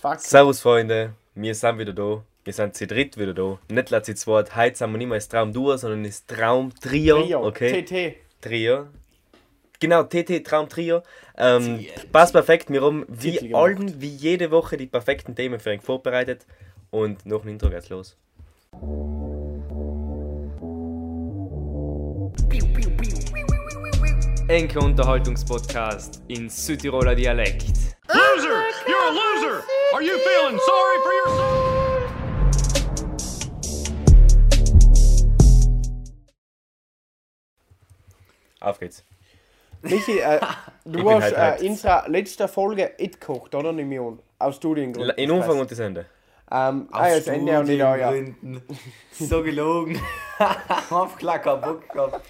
Fuck. Servus Freunde, wir sind wieder da. Wir sind zu dritt wieder da. Nicht letzte zweit. Heute sind wir nicht mehr als Traum Duo, sondern als Traum Trio. Trio. Okay. TT. Trio. Genau, TT Traum Trio. Ähm, passt perfekt. Wir haben wie allen, wie jede Woche die perfekten Themen für euch vorbereitet. Und nach dem Intro geht's los. Enke Unterhaltungspodcast in Südtiroler Dialekt. Loser! You're a loser! Are you feeling sorry for yourself? Auf geht's. Michi, äh, du bin hast halt äh, in unserer letzten Folge It gekocht, oder? Nehme ich an. Aus Studiengründen. In Umfang und das Ende. Ähm, ah, ja, das Ende und nicht ja. So gelogen. Auf klar keinen Bock gehabt.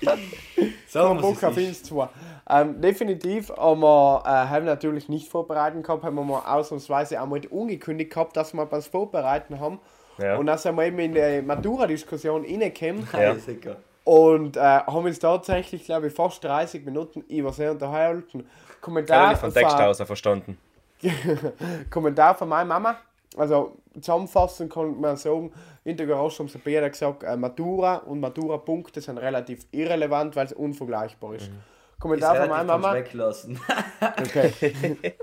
So Kein muss Bock auf uns zwar. Ähm, definitiv, aber äh, haben wir natürlich nicht vorbereitet gehabt, haben wir mal ausnahmsweise einmal ungekündigt gehabt, dass wir was vorbereiten haben. Ja. Und dann sind wir eben in die Matura-Diskussion reingekommen Ja. Ja, sicher. und äh, haben uns tatsächlich, glaube ich, fast 30 Minuten über sehr unterhalten. Kommentar Relativ von Text von- aus verstanden. Kommentar von meiner Mama. Also zusammenfassend kann man sagen, in der Garage haben sie beide gesagt, äh, Matura und Matura-Punkte sind relativ irrelevant, weil es unvergleichbar ist. Mhm. Ist Kommentar von relativ meiner Mama. weglassen. Okay.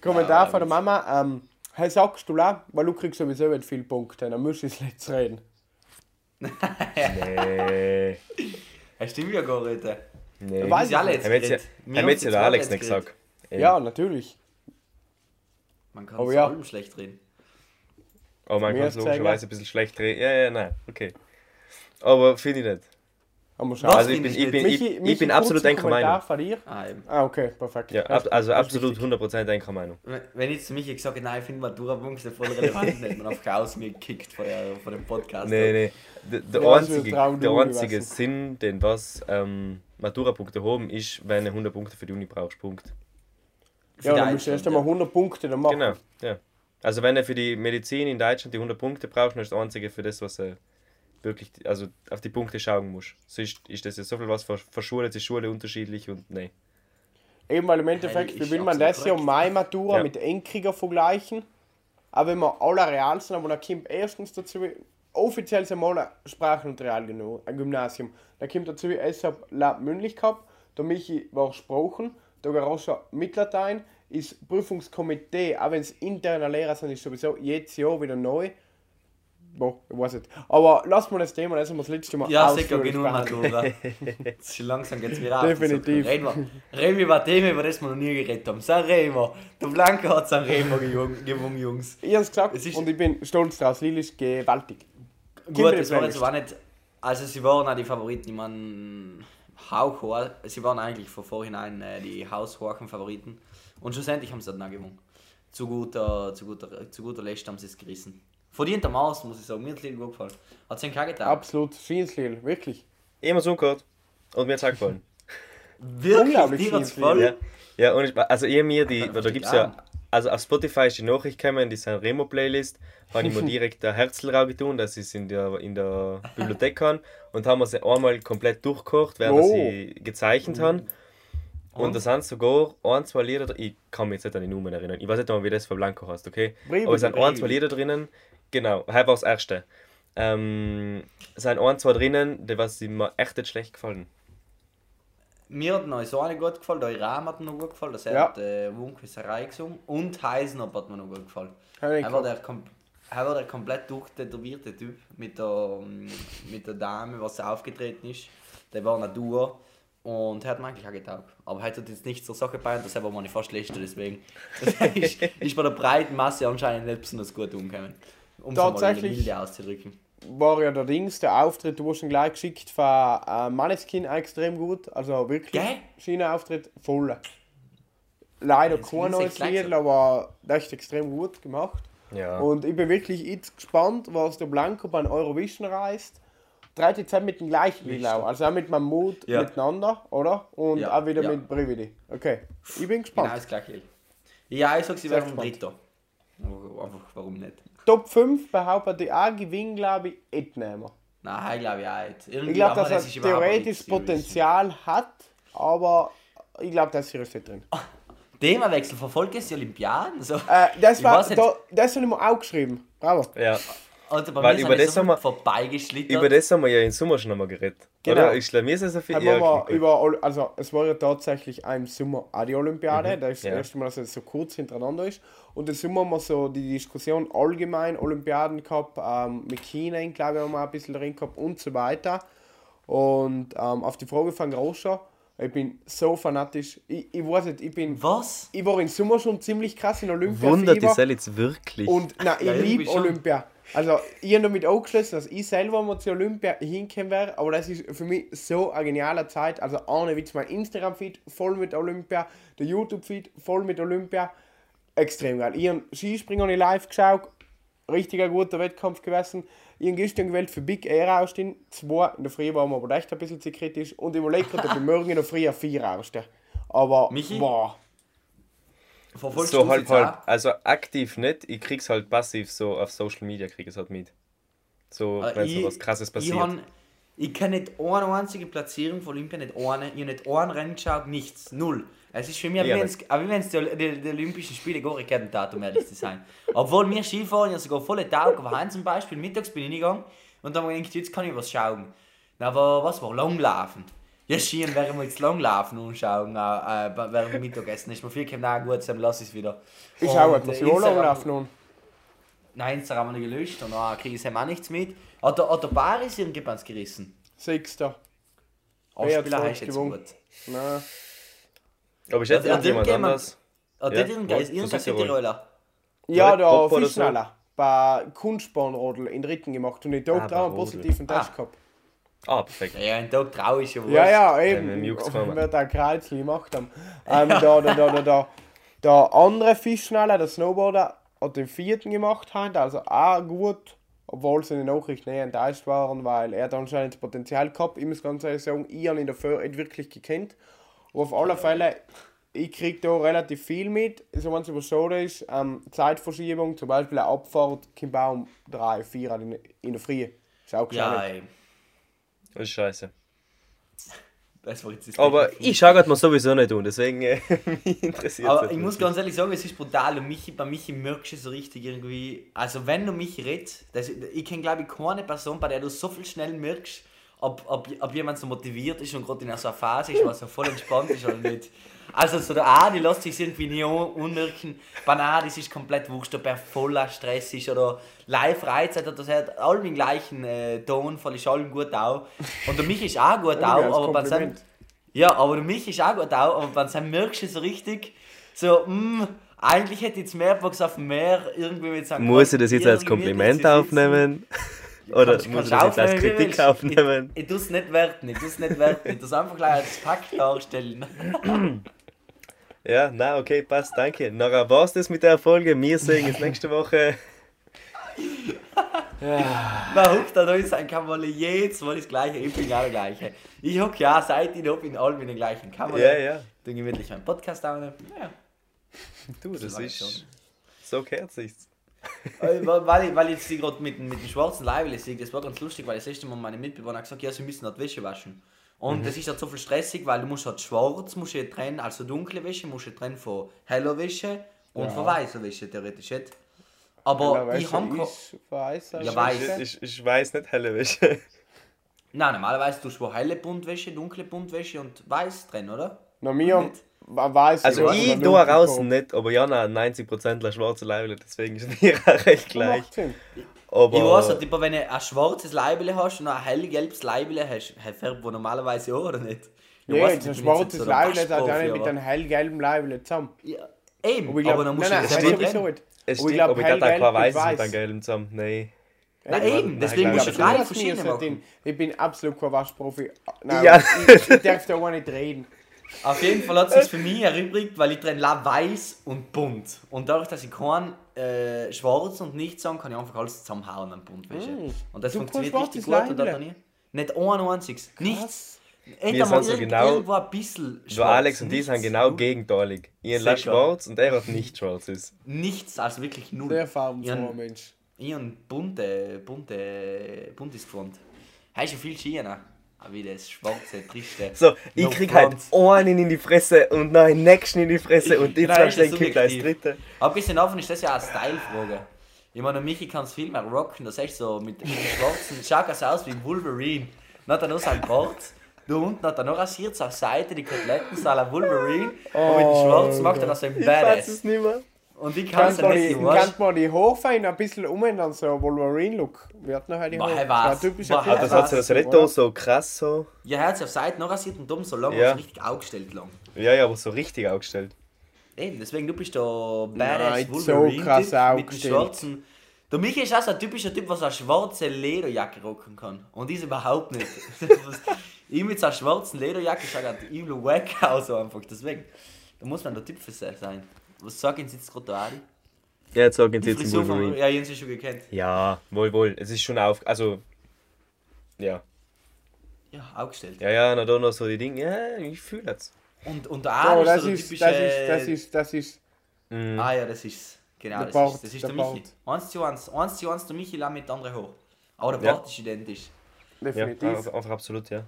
Kommentar von der Mama. Ähm, hey, sagst du la, weil du kriegst sowieso nicht viele Punkte, dann musst du es jetzt reden. Nee. Das stimmt ja gar nicht. Nee. Weiß Weiß ja alle jetzt Haben jetzt ja, ja der Alex nicht gesagt. Ja, natürlich. Man kann es ja. allem schlecht reden. Aber man kann es logischerweise ein bisschen schlecht reden. Ja, ja, nein, okay. Aber finde ich nicht. Schon. Was? Also ich finde bin, ich bin, Michi, ich, Michi, ich bin absolut einer Meinung. von dir. Ah. Ah, okay, perfekt. Ja, ab, also absolut wichtig. 100% einer Meinung. Wenn- jetzt zu Michi gesagt hätte, nein, ich finde Matura-Punkte voll relevant, hätte man auf Chaos mir gekickt von, der, von dem Podcast. Nee, nee. Der, der Ja, einzige, der einzige Sinn, den was ähm, Matura-Punkte haben, ist, wenn du 100 Punkte für die Uni brauchst. Punkt. Ja, dann musst du erst einmal 100 Punkte dann machen. Genau, ja. Also wenn du für die Medizin in Deutschland die 100 Punkte brauchst, dann ist das einzige für das, was du wirklich also auf die Punkte schauen musst. Sonst ist das ja so viel was ver- verschult, ist Schule unterschiedlich und nee. Eben weil im Endeffekt, Hey, wie will man das ja korrekt. Mai Matura Ja. mit Endkrieger vergleichen? Aber wenn wir alle real sind, aber dann kommt erstens dazu, offiziell sind wir alle Sprachen- und Realgymnasium, ein Gymnasium. Dann kommt dazu, es hat Lab mündlich gehabt, der Michi war gesprochen, der Garoscha mit Latein, ist Prüfungskomitee, auch wenn es interne Lehrer sind, ist sowieso jedes Jahr wieder neu. Boah, ich weiß nicht. Aber lass mal das Thema, das haben wir das letzte Mal Ja, sicher, genug. Matura. Langsam geht's wieder auf. Definitiv. Reden wir, reden wir über Themen, über das wir noch nie geredet haben. Wir. Der Blanke hat es gewungen- gewungen, Jungs. Ich hab's gesagt Es und ich bin stolz drauf. Lil ist gewaltig. Gut, es war jetzt aber nicht. Also, sie waren auch die Favoriten. Ich meine, hauchhoch. Sie waren eigentlich von vorhinein äh, die haushohen Favoriten. Und schlussendlich haben sie dann auch gewonnen. Zu guter, zu guter, zu guter Letzt haben sie es gerissen. Verdientermaßen, muss ich sagen. Mir hat es gut gefallen. Hat es einen Kacke getan. Absolut, schönes Lil, wirklich. Immer so gehört. Und mir hat es auch gefallen. Wirklich, unglaublich hat's gefallen. Ja, ja und ich, also ich mir die, da gibt's ja, Gramm. also auf Spotify ist die Nachricht gekommen, in die Sanremo Playlist, habe ich mir direkt der Herzl getan, dass ich es in der, in der Bibliothek haben und haben wir sie einmal komplett durchgekocht, während Oh. sie gezeichnet haben. Und da sind sogar ein, zwei Lieder, dr- ich kann mich jetzt nicht an die Nummern erinnern, ich weiß nicht mal, wie das von Blanco heißt, okay? Bribi, Aber es sind ein, zwei Lieder drinnen, genau, heute war das erste. Ähm, es sind ein, zwei drinnen, die was mir echt nicht schlecht gefallen. Mir hat noch so eine gut gefallen, der Iram hat mir noch gut gefallen, das Ja. hat äh, Wunkwesserei gesungen und Heisenab hat mir noch gut gefallen. Er war, der, kom- er war der komplett durchtätowierte Typ mit der, ähm, mit der Dame, was aufgetreten ist. Der war ein Duo und er hat mir eigentlich auch getaugt. Aber heute hat jetzt nichts zur Sache bei und das war meine fast letzte, deswegen das ist, ist bei der breiten Masse anscheinend nicht besonders gut umgekommen. Um mal Tatsächlich. Milde auszudrücken. War ja der Dings, der Auftritt, du hast schon gleich geschickt von äh, Maneskin extrem gut. Also wirklich, schöner Auftritt, voll. Leider Jetzt kein neues echt Lied, aber das ist extrem gut gemacht. Ja. Und ich bin wirklich jetzt gespannt, was der Blanco bei Eurovision reist. Dreht jetzt auch mit dem gleichen auch. Also auch mit Mammut Ja. miteinander, oder? Und Ja, auch wieder ja. mit Brividi. Okay. Ich bin Genau gespannt. das gleiche. Ja, ich sag, sie werden. Dritter. Einfach, warum nicht? Top 5 behauptet ich auch, Gewinn, glaube ich, nicht nehmen. Nein, ich glaube ja nicht. Irgendwie Ich glaube, dass das er theoretisch. Potenzial hat, aber ich glaube, da ist hier nicht drin. Themawechsel, verfolgt ihr die Olympiaden? So. Äh, das Ich war, da, das habe ich mir auch geschrieben. Bravo. Ja, Alter, bei weil mir über das so haben wir- vorbeigeschlittert. über das haben wir ja im Sommer schon einmal geredet. Genau. Oder? Ich glaube, mir ist es so viel Haben eher wir über, also es war ja tatsächlich im Sommer auch die Olympiade. Das ist ja. das erste Mal, dass es so kurz hintereinander ist. Und im Sommer haben wir so die Diskussion allgemein Olympiaden gehabt, ähm, mit China, glaube ich, haben wir ein bisschen drin gehabt und so weiter. Und ähm, auf die Frage von Groscher, ich bin so fanatisch. Ich, ich weiß nicht, ich bin. Was? Ich war im Sommer schon ziemlich krass in Olympia. Wundert dich jetzt wirklich? Und nein, ich Ja, liebe schon. Olympia. Also, ich habe damit angeschlossen, dass ich selber mal zu Olympia hinkommen wäre, aber das ist für mich so eine geniale Zeit. Also, ohne Witz, mein Instagram-Feed voll mit Olympia, der YouTube-Feed voll mit Olympia. Extrem geil. Ich habe Skispringen ich live geschaut, richtig ein guter Wettkampf gewesen. Ich habe gestern gewählt für Big Air ausstehen, zwei, in der Früh waren wir aber echt ein bisschen zu kritisch und ich überlege gerade, ob ich morgen in der Früh vier ausstehe. Aber, Michi? boah. Verfolgst so du halb halb. Also aktiv nicht, ich krieg's halt passiv so auf Social Media krieg ich es halt mit. So, Äh, wenn so was krasses passiert. Ich, han- ich kann nicht eine einzige Platzierung von Olympia, nicht eine, ich habe nicht ein Rennen geschaut, nichts, null. Es ist für mich, wie wenn es die, die, die Olympischen Spiele gar nicht hätten, um ehrlich zu sein. Obwohl wir Skifahren ja sogar volle Tag, aber heute zum Beispiel, mittags bin ich hingegangen und dann habe ich gedacht, jetzt kann ich was schauen. Na, aber was war? Langlaufen. Ja, Skiern werden wir jetzt Langlaufen anschauen, äh, äh, während dem Mittagessen. Ist mir viel kein auch gut, dann lass ich es wieder. Ich Und, etwas, äh, ich Instagram- laufen nun. Nein, Instagram habe ich gelöscht und dann kriege ich auch nichts mit. Hat der, hat der Baris irgendwie ganz gerissen? Sechster. Ausspieler hat heißt jetzt gewonnen. gut. Nein. Aber ich hätte Ja, irgendjemand irgendjemand- anders. Hat Ja, der irgendein wohl, irgendein das ist ja? Ja, der? Fischschneller. Bei Kunstbahnrodel in Ritten gemacht und ich Ah, habe bei drauf einen positiven Test Ah. gehabt. Ah, perfekt. Ja, ein Tag trau ich ja wohl. Ja, ja, eben. kommen. Wird ein Kreuzli gemacht haben. Ähm, da, da, da, da, da. Der andere Fischschneller, der Snowboarder, hat den vierten gemacht heute, also auch gut. Obwohl seine Nachrichten eher enttäuscht waren, weil er hat anscheinend das Potenzial gehabt. Ich muss ganz ehrlich sagen, ich habe ihn dafür nicht wirklich gekannt. Aber auf alle Fälle, ich kriege da relativ viel mit. So wenn es über so ist, ähm, Zeitverschiebung, zum Beispiel eine Abfahrt, kommt auch um 3, 4 in, in der Früh. Ist auch Ja, gescheit. ey. Das ist scheiße. Das war jetzt das Aber ich schaue gerade mal sowieso nicht tun, deswegen äh, mich interessiert Aber das ich muss ganz ehrlich sagen, es ist brutal und mich, bei Michi merkst du so richtig irgendwie. Also, wenn du mich redest, das, ich kenne glaube ich keine Person, bei der du so viel schnell merkst, ob, ob, ob jemand so motiviert ist und gerade in so einer Phase ist, was so voll entspannt ist oder nicht. Also, so der Adi lässt sich irgendwie nie un- unmerken. Bei Adis ist komplett wurscht, ob er voller Stress ist oder live Freizeit hat, das hat allem den gleichen äh, Ton, voll ist allem gut auch. Und der Michi ist auch gut Ja, auch, aber bei seinem. Ja, aber der Michi ist auch gut auch, aber wenn dann merkst du so richtig, so, mh, eigentlich hätte ich jetzt mehr Bock auf mehr irgendwie mit seinem Muss ich das jetzt als Kompliment aufnehmen? Oder Kannst- muss ich das jetzt als Kritik willst. aufnehmen? Ich, ich tue es nicht werten, ich tue es nicht werten, ich tue es einfach gleich als Fakt darstellen. Ja, na okay, passt, danke. Nachher war's das mit der Folge. Wir sehen uns nächste Woche. Man hockt da drin sein Kammerle jedes Mal das gleiche, ich bin genau der gleiche. Ich hock ja seit ich hab in allem in den gleichen Kammerle. Ja, ja. Dann gemütlich meinen Podcast an. Ja. Du, das war ist. schon. So gehört sich's. Äh, weil, weil ich- weil ich die gerade mit, dem- mit dem schwarzen Leibel sehe, das war ganz lustig, weil das erste Mal meine Mitbewohner gesagt ja, sie müssen halt Wäsche waschen. Und das ist halt so viel stressig, weil du musst halt schwarz, musst du trennen, also dunkle Wäsche, musst du trennen von heller Wäsche und Ja. von weißer Wäsche theoretisch nicht. Aber ich habe ich weiß, Ja, weiß. Ich, ich weiß nicht, helle Wäsche. Nein, normalerweise tust du helle Buntwäsche, dunkle Buntwäsche und weiß trennen, oder? Na, mir Nicht. weiß Also ich dunkel draußen kommt. nicht, aber Jana hat 90% der schwarze Leibel, deswegen ist mir auch recht gleich. Aber Ich weiß halt, wenn du ein schwarzes Leibele hast und ein hellgelbes Leibele hast, färbt man normalerweise auch, oder nicht? Ich Ja, weiß nicht, ein schwarzes so der Leibel hat ja nicht mit aber- einem hellgelben Leibel zusammen. Ja, eben, Aber ich aber dann musst nein, du nein, das sowieso nicht. es Aber ich stimmt, glaub, aber ich dachte, hellgelb kein weißes weiß. mit einem gelben zusammen. Nein. Na Eben, deswegen musst du glaub, drei das verschiedene nicht machen. in- Ich bin absolut kein Waschprofi. Nein, Ja. ich, ich darf da auch nicht reden. Auf jeden Fall hat es sich für mich erübrigt, weil ich trenne la weiß und bunt. Und dadurch, dass ich kein äh, schwarz und nichts sagen kann ich einfach alles zusammenhauen an Buntwäsche. Mm. Und das Du funktioniert richtig gut. Und dann ich nicht ein einziges. Nichts. Entweder sind mal so genau- irgendwo ein bisschen So Alex und die sind genau gegenteilig. Ich Sicher. habe schwarz und er hat nicht schwarzes. Nichts, also wirklich null. Sehr farbenfroher Mensch. Ich habe bunte, bunte, buntes gefunden. Hast du viel ne? Ah, Wie das schwarze, triste. So, ich No krieg halt einen in die Fresse und noch einen nächsten in die Fresse und die zwei das stehen kommt als dritte. Aber bisschen davon ist das ja eine Style-Frage. Ich meine, Michi kann es viel mehr rocken, das ist echt so mit, mit den schwarzen, schaut ganz aus wie ein Wolverine. Dann hat er noch sein Bart, da unten hat er noch rasiert, auf Seite die Koteletten, so ein Wolverine. und mit den schwarzen macht er das so ein Ich weiß Badass. es nicht mehr. Und ich kann es Kannst ja du nicht, kannst mal die Haarfein ein bisschen umändern, so Wolverine-Look. Wird noch halt die Haare. ich weiß. So ein typischer Boah, Typ. Aber das hat sie das ja da so krass so. Ja, er hat es auf Seite noch rasiert und dumm so lang, Ja. so richtig aufgestellt lang. Ja, ja, aber so richtig aufgestellt. Eben, deswegen, du bist der Badass Nein, so Wolverine krass mit dem schwarzen... Der Michi ist auch so ein typischer Typ, was eine schwarze Lederjacke rocken kann. Und ist überhaupt nicht. ich mit so einer schwarzen Lederjacke schaut halt übel wack aus einfach. Deswegen, da muss man der Typ für sich sein. Was sagen Sie jetzt gerade da, Adi? Ja, jetzt sagen sie jetzt. Wolverine. Ja, Jens ist schon gekannt. Ja, wohl, wohl. Es ist schon auf. Also. Ja. Ja, aufgestellt. Ja, ja, na da noch so die Dinge. Ja, ich fühle es. Und, und der So, Adi das ist so der ist, typische... das ist, das ist, das ist, Ah ja, das ist Genau, Der das Bart, ist, das ist der der, Michi. Bart. Eins zu eins. Eins zu eins der Michi lau mit der andere hoch. Aber der Ja. Bart ist identisch. Ja, definitiv. einfach, einfach absolut, ja.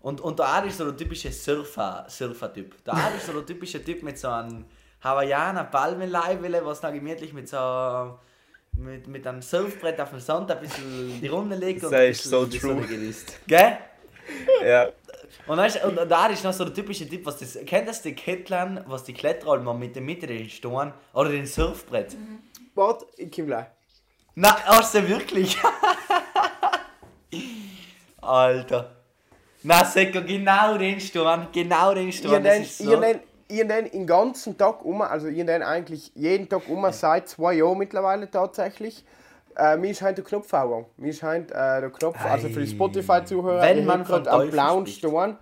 Und, und der Adi ist so der typische Surfer, Surfer-Typ. Der Adi ist so der typische Typ mit so einem Hawaiianer Palmenleibele, was da gemütlich mit so mit, mit einem Surfbrett auf dem Sand ein bisschen die Runde legt und Das ein ist bisschen so die true. Sonne genießt. Gell? Ja, Und, und der Adi ist noch so der typische Typ, was das, kennt das die Kettler, was die Kletterer mal mit der Mitte den Storen oder den Surfbrett? Warte, ich komm gleich. Na, hast du wirklich? Alter. Na, Seko, genau den Sturm, genau den Sturm. Ich so. Ich den den ganzen Tag um, also ich den eigentlich jeden Tag um, seit zwei Jahren mittlerweile tatsächlich. Äh, mir ist heute der Knopf angegangen. Mir ist heute äh, der Knopf, also für die Spotify-Zuhörer, Wenn man einen Teufel blauen. Stern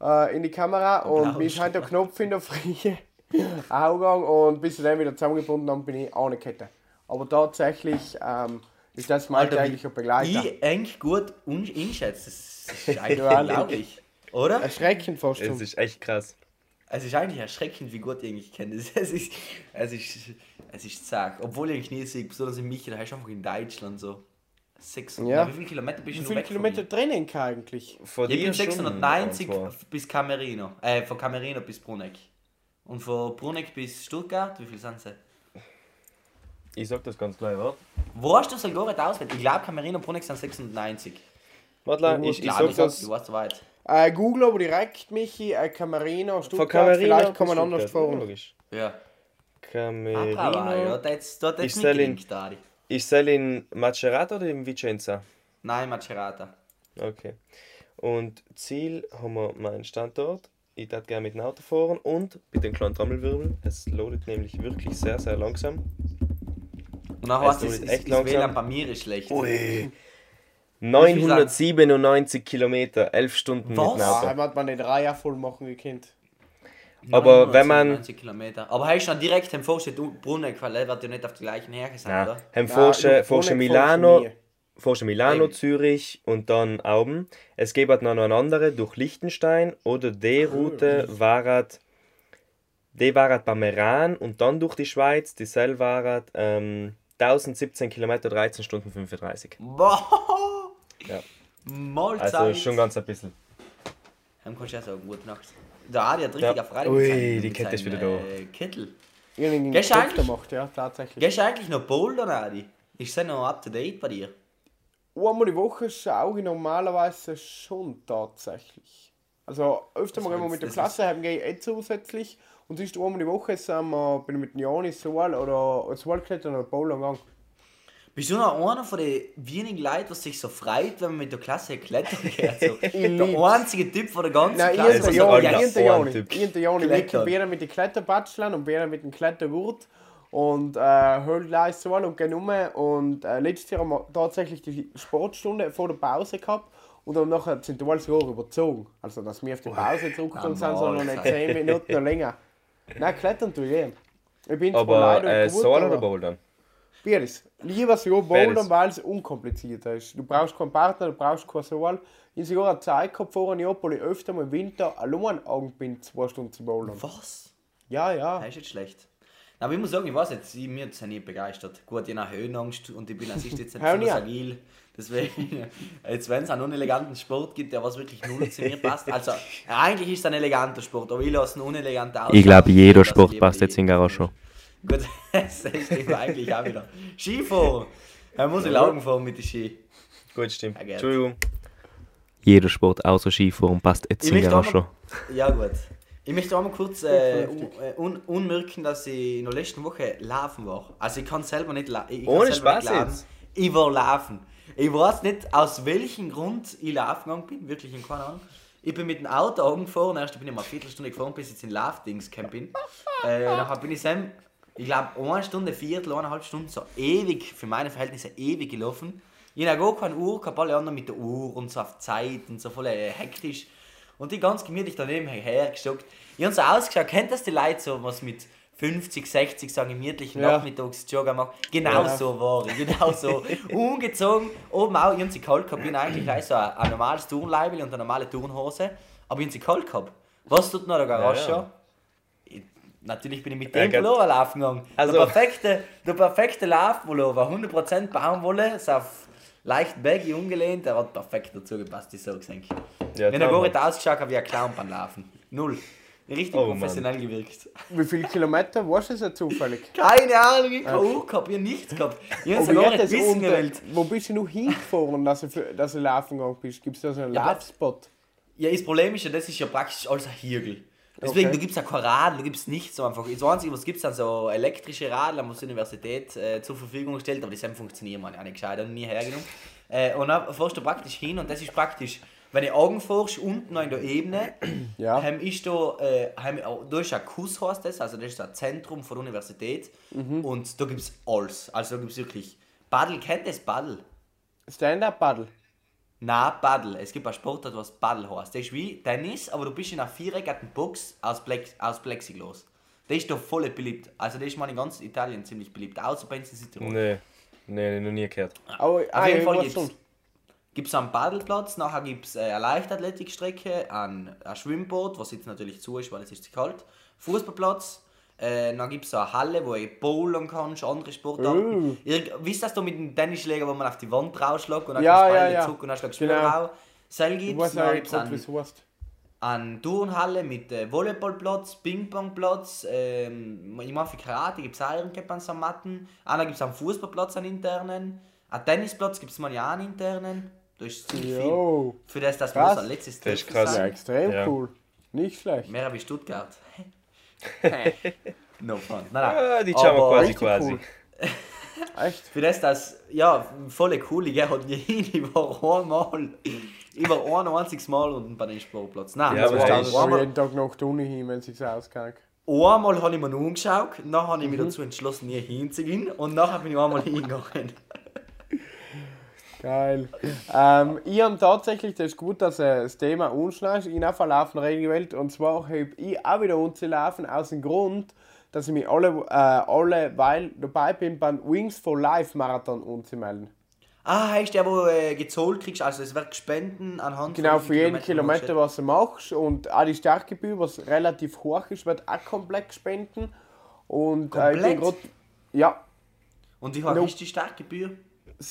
äh, in die Kamera und blauen mir ist heute der Knopf in der Früh angegangen und bis ich den wieder zusammengebunden habe, bin ich auch eine Kette. Aber tatsächlich ähm, ist das mein Alter, wie täglicher Begleiter. Ich eigentlich gut einschätze. Das ist eigentlich unglaublich. Oder? Erschreckend fast es ist echt krass. Es ist eigentlich erschreckend, wie gut ich eigentlich kenne. Es es ist, es ist, es ist zack. Obwohl ich eigentlich nie sehe, besonders in Michi, da ist einfach in Deutschland so. 600. Ja. Na, wie viele Kilometer bist Wie du viele weg von Kilometer mir? Training eigentlich? Von Ich bin dir schon 690 ein, zwei. bis Camerino. Äh, von Camerino bis Bruneck. Und von Bruneck bis Stuttgart, wie viel sind sie? Ich sag das ganz klar, warte. Wo hast du gar nicht auswählt? Ich glaube, Camerino und Bruneck sind 690. Warte, Ich ich, ich sag das. Du warst so weit. Äh, Google aber direkt, Michi, äh, Camerino, Von Stuttgart, Camerino vielleicht man anders. Logisch. Ja. Ah, Camerino. ja, da hat's da hat's Ich nicht soll. Ich soll in Macerata oder in Vicenza? Nein, Macerata. Okay. Und Ziel haben wir meinen Standort. Ich würde gerne mit dem Auto fahren und mit dem kleinen Trommelwirbel. Es loadet nämlich wirklich sehr, sehr langsam. Und es, ist ist, echt ist WLAN langsam. bei mir ist schlecht. Ui. 997 Kilometer, 11 Stunden mit dem Was? Ah, Auto. einmal hat man den Dreier voll machen gekannt. Aber wenn man- 997 Kilometer. Aber hast du dann direkt Vorstedt Bruneck, weil er wird ja nicht auf die gleichen Herren sein, Ja, oder? Ja, Forsche, Milano. Forsche Milano. Zürich und dann Auben. Es gibt halt noch eine andere durch Liechtenstein oder die Route war die war bei Meran und dann durch die Schweiz. Die Sel war ähm, 1017 Kilometer, 13 Stunden 35. Boah! Ja. Mahlzeit! Also schon ganz ein bisschen. Dann kannst du ja sagen, gute Nacht. Der Adi hat richtig Ja. auf Freude Ui, die Kette ist wieder da. Äh, Kittel. Irgendwie Gehst du eigentlich- gemacht, ja, tatsächlich. Gehst du eigentlich noch bouldern, Adi? Ist das noch up to date bei dir? Einmal die Woche schaue ich normalerweise schon tatsächlich. Also öfter mal, wenn wir mit der Klasse haben, gehe ich eh zusätzlich. Und sonst einmal die Woche sind wir, bin ich mit dem Jani Soal oder Soalklettern oder Bowler gegangen. Bist du noch einer von den wenigen Leuten, was sich so freut, wenn man mit der Klasse klettern geht? So, der lieb's. einzige Typ von der ganzen Nein, ich Klasse. und der ist Jani, ein ich alter und der Jani. Ohrentyp. Ich und der Jani, wir Klettern. gehen mit den Kletterbatschlern und wir mit dem Klettergurt und äh, hören gleich so und gehen um. Und äh, letztes Jahr haben wir tatsächlich die Sportstunde vor der Pause gehabt und dann nachher sind die alles überzogen. Also, dass wir auf die Pause zurückgekommen sind, sondern nicht 10 Minuten noch länger. Nein, klettern tue ich eh. Ich bin zwar Aber leider äh, gut, aber- oder Bouldern? Beides. Lieber so Beides. weil es unkomplizierter ist. Du brauchst keinen Partner, du brauchst kein Soal. Ich habe sogar eine Zeit gehabt vor wo ich öfter mal im Winter allein Augen bin, zwei Stunden zu bouldern. Was? Ja, ja. Das ist nicht schlecht. Aber ich muss sagen, ich weiß jetzt, ich, mir sind nicht begeistert. Gut, ich habe Höhenangst und ich bin an sich jetzt nicht besonders agil. Deswegen, jetzt wenn es einen uneleganten Sport gibt, der was wirklich null zu mir passt. Also, eigentlich ist es ein eleganter Sport, aber ich lasse ihn unelegant aus. Ich glaube, jeder Sport passt jetzt in Garage. Gut, das stimmt eigentlich auch wieder. Skifahren! Er muss in Augen fahren mit den Ski. Gut, stimmt. Ja. Entschuldigung. Jeder Sport außer Skifahren passt jetzt in auch mal, ja gut. Ich möchte auch mal kurz äh, un, äh, un, unmerken, dass ich in der letzten Woche laufen war. Also ich kann selber nicht laufen. Ohne Spaß jetzt? Ich war laufen. Ich weiß nicht, aus welchem Grund ich laufen gegangen bin, wirklich in keine Ahnung. Ich bin mit dem Auto angefahren, erst bin ich mal eine Viertelstunde gefahren, bis ich jetzt in Laufdings gekommen bin. Äh, nachher bin ich dann, ich glaube, eine Stunde, Viertel, eineinhalb Stunden, so ewig, für meine Verhältnisse ewig gelaufen. Ich habe gar keine Uhr, gehabt, alle anderen mit der Uhr und so auf Zeit und so voll äh, hektisch. Und die ganz gemütlich daneben hergestockt. Ich habe so ausgeschaut, kennt das die Leute so, was mit 50, 60 sagen gemütlichen Ja. Nachmittagsjogger machen? Genau Ja. so war ich, genau so. Ungezogen, oben auch, ich habe sie kalt gehabt, ich bin eigentlich gleich so ein, ein normales Turnleibel und eine normale Turnhose, aber ich habe sie kalt gehabt. Was tut noch der Garage? Ja, ja. Ich, natürlich bin ich mit dem. Pullover laufen gegangen. Also- Der perfekte, der perfekte Laufpullover, 100% Baumwolle, ist auf leicht baggy umgelehnt, der hat perfekt dazu gepasst, die so gesehen. Ja, Wenn er gar nicht ausgeschaut hat wie ein Clown beim Laufen. Null. Richtig Oh, Mann. professionell gewirkt. Wie viele Kilometer warst du jetzt zufällig? Keine Ahnung, ich habe Uhr gehabt, ich habe nichts gehabt. Ich habe Aber gar jetzt nicht wissen gewählt. Wo bist du noch hingefahren, dass du, für, dass du laufen gegangen bist? Gibt es da so einen Ja, Laufspot? Ja, das Problem ist ja, das ist ja praktisch alles ein Hirgel. Deswegen, Okay. du gibst ja kein Radl, du gibst nichts so einfach. Das Einzige, was gibt es dann so elektrische Radl, was die Universität äh, zur Verfügung stellt, aber die sind funktionieren man ja nicht gescheit, ich nie hergenommen. Äh, und dann fährst du praktisch hin und das ist praktisch, wenn du Augen fährst, unten in der Ebene, Ja. heim ist da, äh, heim, da ist ein KUS heißt das, also das ist ein Zentrum von der Universität Mhm. und da gibt es alles. Also da gibt es wirklich, Paddel, kennt das Paddel? Stand-up-Paddle. Na, Paddle. Es gibt ein Sportart, was Paddle heißt. Das ist wie Tennis, aber du bist in einer viereckigen Box aus, Plex aus Plexiglas. Das ist doch voll beliebt. Also das ist mal in ganz Italien ziemlich beliebt. Außer bei uns in Südtirol. Nee, nee, noch nie gehört. Aber Auf jeden Fall gibt's, sonst? gibt's einen Paddelplatz, nachher gibt es eine Leichtathletikstrecke, ein, ein Schwimmbad, was jetzt natürlich zu ist, weil es ist zu kalt, Fußballplatz, äh, dann gibt es eine Halle, wo ich bowlen kannst, andere Sportarten. Uh. Wisst ihr das da mit dem Tennisschläger, wo man auf die Wand rausschlägt und dann Ja, kannst du ja, ja. zurück und dann schlägst du Genau. wieder raus. Seil Ich gibt es, auch dann gibt eine Turnhalle mit äh, Volleyballplatz, Ping-Pong-Platz, ähm, ich mache für Karate gibt es auch irgendwas an Matten. Dann gibt es einen Fußballplatz an internen. Einen Tennisplatz gibt es mal ja einen internen. Da ist ziemlich Jo. viel. Für das, das Krass. muss ein letztes Das ist krass. Ja, extrem Ja. cool. Nicht schlecht. Mehr wie Stuttgart. no fun. Nein, nein. Ah, die schauen wir Aber quasi quasi. cool. Echt? Für das, das, ja, volle cool, ich hat hin, ich war einmal, ich war ein einziges Mal unten bei dem Sportplatz. Nein, Ja, das war Also einmal- jeden Tag nach der Uni hin, wenn es sich ausgeht. Einmal habe ich mir noch umgeschaut, dann habe ich Mhm. mich dazu entschlossen, nie hinzugehen und nachher bin ich einmal hingegangen. Geil. Ähm, ich habe tatsächlich, das ist gut, dass äh, das Thema unschneidest, ich habe verlaufen Regelwelt und zwar habe ich auch wieder umzulaufen aus dem Grund, dass ich mich alle, äh, alle weil dabei bin beim Wings for Life Marathon umzumelden. Ah, heißt der, wo äh, gezahlt kriegst, also es wird gespendet anhand Genau, für jeden Kilometer, du was du machst und auch die Startgebühr, was relativ hoch ist, wird auch komplett gespendet. Und äh, ich bin Komplett? grad, ja, Und wie hoch Nope. ist die Startgebühr?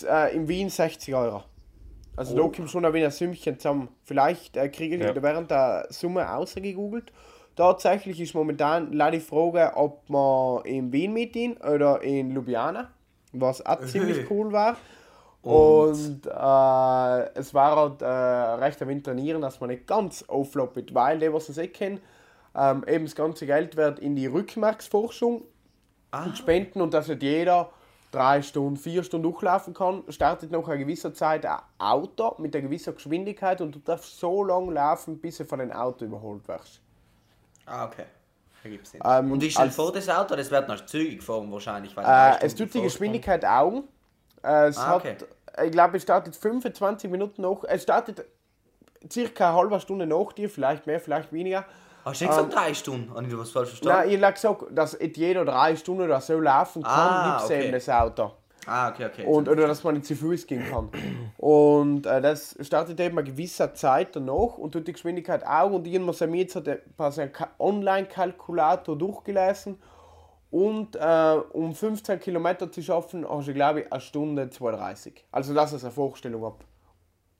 Äh, in Wien 60 Euro. Also da kommt schon ein wenig ein Sümmchen zusammen. Vielleicht äh, kriege ich Ja. während der Summe ausgegoogelt. Tatsächlich ist momentan leider die Frage, ob man in Wien mit ihn oder in Ljubljana, was auch ziemlich cool war. Und äh, es war halt äh, recht am Trainieren, dass man nicht ganz aufloppet, weil die, was es eh kennen, ähm, eben das ganze Geld wird in die Rückmarksforschung und spenden und dass nicht jeder drei Stunden, vier Stunden durchlaufen kann, startet nach einer gewissen Zeit ein Auto mit einer gewissen Geschwindigkeit und du darfst so lange laufen, bis du von einem Auto überholt wirst. Ah, okay. Ähm, und ich stelle als- vor, das Auto, das wird noch zügig gefahren wahrscheinlich. Weil Äh, drei es tut die. Geschwindigkeit Augen. Äh, es Ah, okay. hat, ich glaube, es startet 25 Minuten noch. Es startet circa eine halbe Stunde nach dir, vielleicht mehr, vielleicht weniger. Hast du nicht gesagt drei Stunden? Habe ich was falsch Nein, verstanden? ich habe gesagt, dass nicht jeder drei Stunden oder so laufen kann, Ah, gibt's okay. eben das Auto. Ah, okay, okay. Und, oder dass man nicht zu Fuß gehen kann. Und äh, das startet eben eine gewisse Zeit danach und tut die Geschwindigkeit auch. Und irgendwas haben wir jetzt hat ein Online-Kalkulator durchgelesen. Und äh, um 15 Kilometer zu schaffen, hast du, glaube ich, eine Stunde 32. Also das ist eine Vorstellung ab.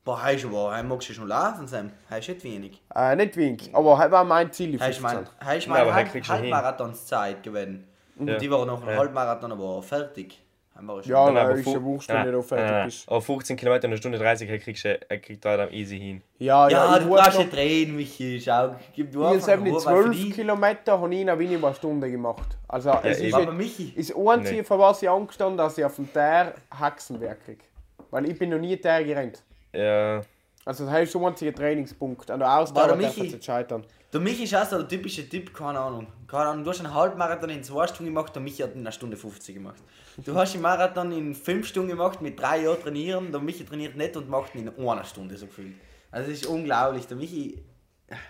Boah, heißt aber, heim magst du schon laufen, Sam. Heißt nicht wenig. Äh, nicht wenig, aber das war mein Ziel. die Heißt 15. mein, heißt Ja, mein aber Halb, hin. Halbmarathonszeit gewinnen. Und Ja. die war noch ein Ja. Halbmarathon, aber fertig. Heim war ich. Ja, nein, aber ist ja wenn du da fertig bist. Auf 15 Kilometer eine Stunde 30 er kriegst du, er kriegt da dann easy hin. Ja, Ja, ja, ich du brauchst noch, nicht drehen, Michi. Schau, gib du ich einfach habe die Ruhe, weil für 12 die- Kilometer habe ich in eine Stunde gemacht. Also es eben. ist, Aber Michi, ist das Einzige, Nee. von was ich angestanden dass ich auf dem Teer Hexenwerk kriege. Weil ich bin noch nie Teer gerannt. Ja, Also das heißt, der einzige Trainingspunkt. An der Ausdauer darf Michi. es nicht scheitern. der Michi ist auch so der typische Typ, keine Ahnung. Keine Ahnung, du hast einen Halbmarathon in 2 Stunden gemacht, der Michi hat in einer Stunde 50 gemacht. Du hast einen Marathon in 5 Stunden gemacht, mit 3 Jahren trainieren, der Michi trainiert nicht und macht ihn in einer Stunde so gefühlt. Also das ist unglaublich, der Michi,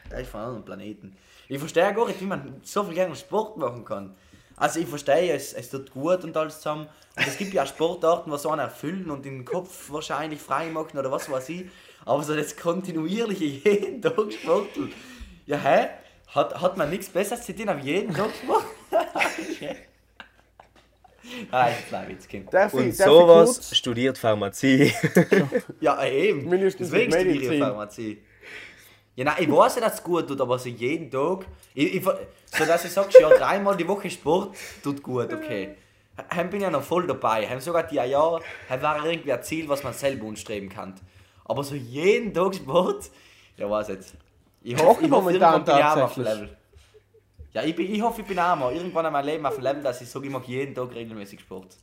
der ist von einem anderen Planeten. Ich verstehe gar nicht, wie man so viel gerne Sport machen kann. Also ich verstehe, es, es tut gut und alles zusammen. Und es gibt ja auch Sportarten, was einen erfüllen und den Kopf wahrscheinlich frei machen oder was weiß ich. Aber so das kontinuierliche jeden Tag Sporteln. Ja, hä? Hat, hat man nichts Besseres zu tun, auf jeden Tag Sport? Nein, das ist ein Witz, Kind. Darf und ich, sowas kurz, studiert Pharmazie. Ja, eben. Mindestens Deswegen studiere ich. Pharmazie. Ja, nein, ich weiß ja, dass es gut tut, aber so jeden Tag. Ich, ich, so dass ich sagst, ja, dreimal die Woche Sport tut gut, okay. Heim bin ich ja noch voll dabei. Heim sogar die Jahre, heim war irgendwie ein Ziel, was man selber anstreben kann. Aber so jeden Tag Sport, ja, weiß jetzt. Ich hoffe, ich hoffe momentan irgendwann bin ich auch mal auf dem. Level. Ja, ich, bin, ich hoffe, ich bin auch mal irgendwann in meinem Leben auf dem Level, dass ich sage, ich mache jeden Tag regelmäßig Sport.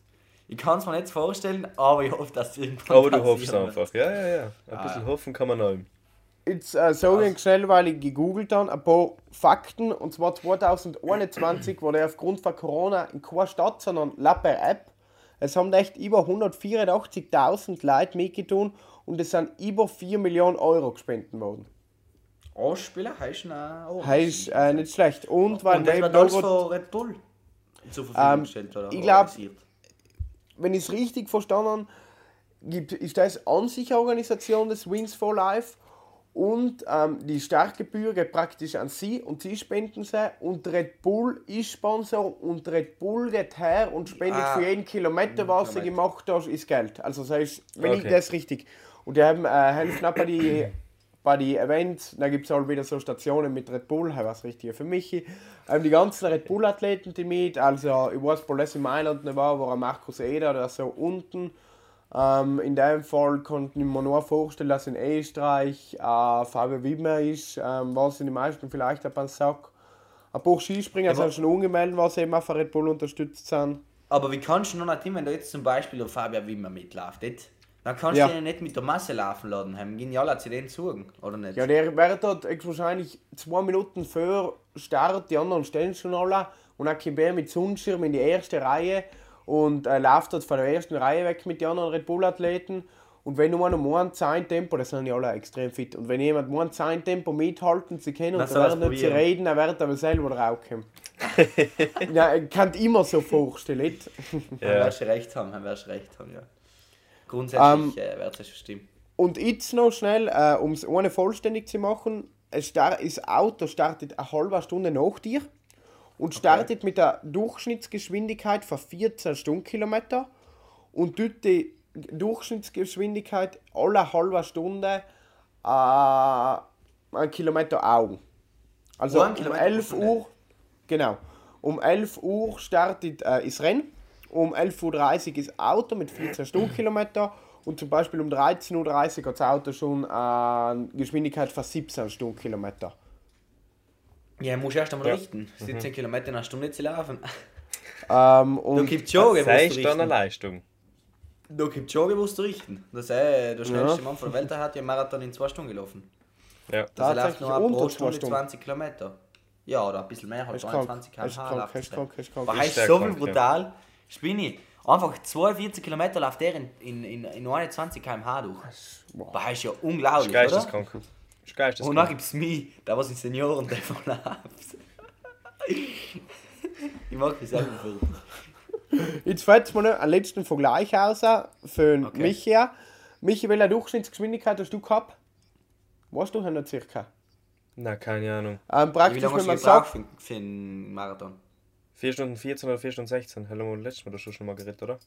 Ich kann es mir nicht vorstellen, aber ich hoffe, dass es irgendwann Aber du hoffst einfach. Ja, ja, ja. Ein bisschen hoffen kann man auch. Jetzt äh, sage ich schnell, weil ich gegoogelt habe, ein paar Fakten. Und zwar 2021 wurde aufgrund von Corona in keiner Stadt, sondern la per App. Es haben echt über 184.000 Leute mitgetan und es sind über 4 Millionen Euro gespendet worden. Ausspieler heißt auch. Heißt äh, nicht schlecht. Und weil Und das alles Norbert- von Red Bull zur Verfügung Ähm, gestellt oder ich glaub- organisiert. wenn ich es richtig verstanden habe, ist das an sich eine Organisation des Wings for Life und ähm, die Startgebühr geht praktisch an sie und sie spenden sie und Red Bull ist Sponsor und Red Bull geht her und spendet Ah, für jeden Kilometer, was sie gemacht hast, ist Geld. Also das heißt, wenn ich Okay. das richtig. Und die haben, äh, helfen auch bei die bei den Events, da gibt es halt wieder so Stationen mit Red Bull, was richtig für mich. Ähm, die ganzen Red Bull-Athleten, die mit, also ich weiß, in Mailand nicht war, war Markus Eder oder so unten. Ähm, in dem Fall konnte ich mir nur vorstellen, dass in Österreich äh, Fabio Wimmer ist, ähm, was in den meisten vielleicht ein Sack. Ein paar Skispringer Aber- sind schon angemeldet, was eben von Red Bull unterstützt sind. Aber wie kannst du noch nicht, wenn da jetzt zum Beispiel der Fabian Wimmer mitläuft, nicht? dann kannst Ja. du ihn nicht mit der Masse laufen lassen. Haben gehen ja alle zu denen zugen, oder nicht? Ja, der wird dort wahrscheinlich zwei Minuten vor Start, die anderen stehen schon alle und dann kommt er mit Sonnenschirm in die erste Reihe und äh, läuft dort von der ersten Reihe weg mit den anderen Red Bull-Athleten. Und wenn nur noch ein Tempo, das sind ja alle extrem fit, und wenn jemand nur ein Tempo mithalten zu können Dann werden nicht probieren. reden, dann wird er aber selber rauskommen. ja, ich kann immer so vorstellen. nicht? Dann Ja. wirst du recht haben, dann wirst du recht haben, ja. Grundsätzlich Ähm, äh, wird es schon stimmen. Und jetzt noch schnell, äh, um es ohne vollständig zu machen, es star das Auto startet eine halbe Stunde nach dir und startet mit der Durchschnittsgeschwindigkeit von 14 Stundenkilometer und tut die Durchschnittsgeschwindigkeit alle halbe Stunde äh, einen Kilometer Augen. Also um Kilometer 11 pro Stunde. Uhr, genau, um 11 Uhr startet äh, das Rennen, um 11.30 Uhr ist das Auto mit 14 Stundenkilometer und zum Beispiel um 13.30 Uhr hat das Auto schon eine Geschwindigkeit von 17 Stundenkilometer. Ja, musst erst einmal Ja. richten. 17 Kilometer in einer Stunde zu laufen. Ähm, Da und gibt es Das ist dann eine richten. Leistung. Da gibt es musst du richten. Das äh, der schnellste Ja. Mann von der Welt der hat ja Marathon in 2 Stunden gelaufen. Ja. Das läuft nur pro zwei Stunde Stunden. 20 Kilometer. Ja, oder ein bisschen mehr, halt Ist krank, 23 ist km/h. ist ist Ist heißt so viel brutal. Spinni. Einfach 42 Kilometer läuft der in, in, in, in 21 km/h durch. Das heißt ja Das unglaublich, ist oder? Geisteskrank. Das ist Und dann gibt es mich, der was in Senioren davon läuft. ich mag mich selber für. Jetzt fällt mir noch einen letzten Vergleich aus für Okay. Michi. Michi, welche Durchschnittsgeschwindigkeit hast du gehabt? Weißt du noch circa? Na, keine Ahnung. Ähm, Wie praktisch, lange wenn hast du gebraucht für, für einen Marathon? 4 Stunden 14 oder 4 Stunden 16. Haben wir letztes Mal doch schon mal geredet, oder?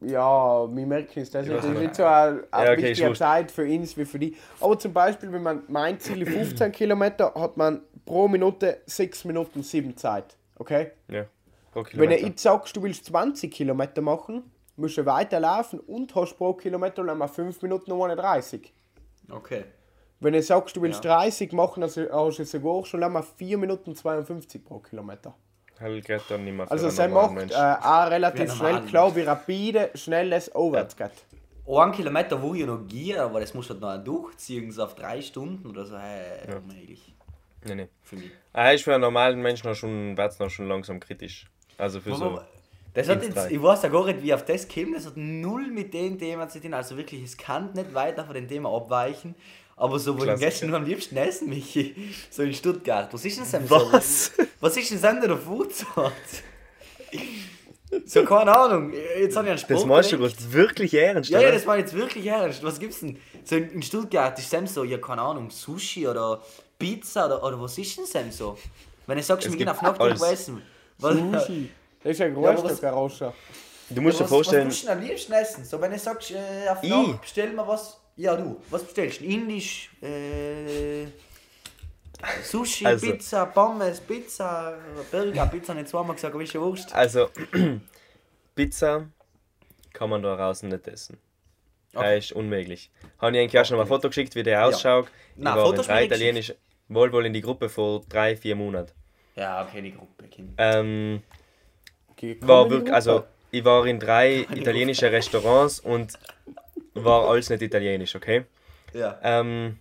Ja, wir merken es. Das ist nicht. so eine, eine Ja, okay, wichtige. Zeit für uns wie für die. Aber zum Beispiel, wenn man mein Ziel ist 15 Kilometer, hat man pro Minute 6 Minuten 7 Zeit. Okay? Ja. Pro Wenn du jetzt sagst, du willst 20 Kilometer machen, musst du weiterlaufen und hast pro Kilometer dann mal 5 Minuten und 31. Okay. Wenn du sagst, du willst Ja. 30 machen, also hast du sogar schon einmal 4 Minuten 52 pro Kilometer. Hell geht dann nicht mehr Also sie macht äh, auch relativ schnell klar, wie rapide, schnell es aufwärts geht. Ein Kilometer wo ich noch gehe, aber das muss halt noch durchziehen, so auf drei Stunden oder so. Hey, Ja. unmöglich. Nee, nee. Für mich. Ah, ist für einen normalen Menschen noch schon, wird's noch schon langsam kritisch. Also für so. Das hat jetzt, ich weiß ja gar nicht, wie auf das kommt. Das hat null mit dem Thema zu tun. Also wirklich, es kann nicht weiter von dem Thema abweichen. Aber so, wo ich gestern nur am liebsten essen, Michi, so in Stuttgart. Was ist denn das? Was? So, was ist denn das an der Fußart? So, keine Ahnung. Jetzt habe ich einen Spruch. Das meinst du gerade wirklich ernst, Ja, ja, das war jetzt wirklich ernst. Was gibt's denn? So in Stuttgart ist Sam so, ja, keine Ahnung, Sushi oder Pizza oder, oder was ist denn Sam so? Wenn du sagst, wir gehen auf alles. essen. Was, Sushi. Das ist ein großer was- Garoscher. Du musst dir was, vorstellen, Was willst du denn am liebsten essen? So, wenn du sagst, äh, auf Ich? Nacht, bestell mir was. Ja, du, was bestellst du? Indisch, äh, Sushi, Also- Pizza, Pommes, Pizza, Burger, Pizza nicht zweimal gesagt, aber ist ja wurscht. also Pizza kann man da draußen nicht essen. Okay. Das ist unmöglich. Habe ich eigentlich auch schon mal ein Foto geschickt, wie der ausschaut. Nein, ich war Fotos in drei italienische, wohl wohl in die Gruppe vor drei, vier Monaten. Ja, okay, die Gruppe, Kind. Ähm, Okay, war wirklich, also ich war in drei italienische Restaurants und war alles nicht italienisch, okay? Ja. Ähm,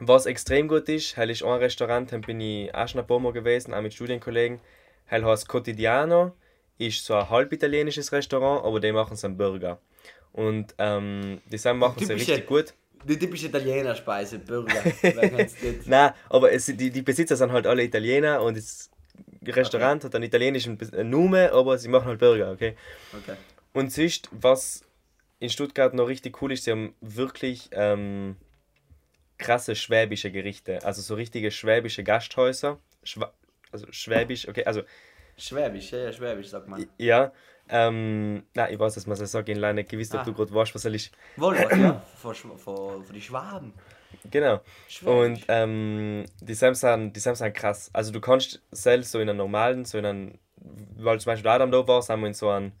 was extrem gut ist, hell ist ein Restaurant, da bin ich auch schon ein gewesen, auch mit Studienkollegen. Hell heißt Cotidiano, ist so ein halb italienisches Restaurant, aber die machen so einen Burger. Und ähm, die sind machen sie Typische- richtig gut. Die typische Italiener-Speise, Burger. Nein, aber es, die, die Besitzer sind halt alle Italiener und das Restaurant hat einen italienischen äh, Namen, aber sie machen halt Burger, okay? Okay. Und sonst, was in Stuttgart noch richtig cool ist, sie haben wirklich ähm, krasse schwäbische Gerichte. Also so richtige schwäbische Gasthäuser. Schwa also schwäbisch, okay, also Schwäbisch, ja, ja, Schwäbisch, sagt man. ja. Ähm, nein, ich weiß, dass man das sagt, habe nicht gewusst, ob Ah. du gerade weißt, was er ist. Wohl ja. Von, Schw- von, von die Schwaben. Genau. Schwäbisch. Und ähm, die Sams sind, die Sams sind krass. Also du kannst selbst so in einem normalen, so in einem, weil zum Beispiel Adam da war, sind wir in so ein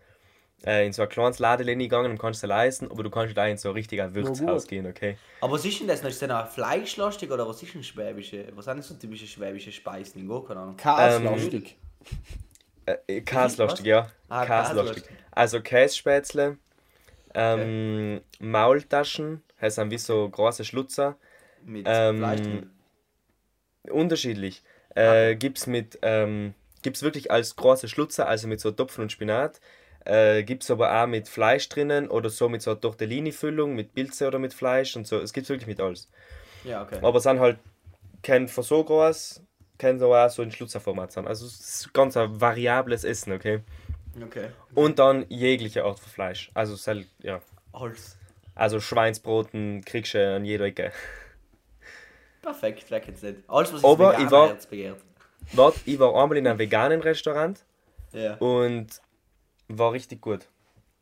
äh, in so ein kleines Ladelehne gegangen und kannst dir leisten, aber du kannst da in so ein richtiger Wirtshaus gehen, okay? Aber was ist denn das noch? Ist das noch fleischlastig oder was ist denn schwäbische? Was sind so typische schwäbische Speisen? Ich keine Ahnung. Kaslastig. Äh, Käselastig, ja. Ah. Käselastig. Also Kässpätzle, ähm, Maultaschen, das sind wie so große Schlutzer. Mit Ähm, Fleisch drin. Unterschiedlich. Äh, gibt's mit, ähm, gibt's wirklich als große Schlutzer, also mit so Topfen und Spinat. Äh, gibt's aber auch mit Fleisch drinnen oder so mit so einer Tortellini-Füllung, mit Pilze oder mit Fleisch und so. Es gibt's wirklich mit alles. Ja, okay. Aber es sind halt kein von so groß, kein so auch so in Schlutzerformat sind. Also es ist ganz ein variables Essen, okay? Okay. Und dann jegliche Art von Fleisch. Also sel ja. Holz. Also Schweinsbroten kriegst du an jeder Ecke. Perfekt, wer kennt's nicht. Alles, was Aber ich war- Herz begehrt. Warte, ich war einmal in einem veganen Restaurant Ja. und war richtig gut.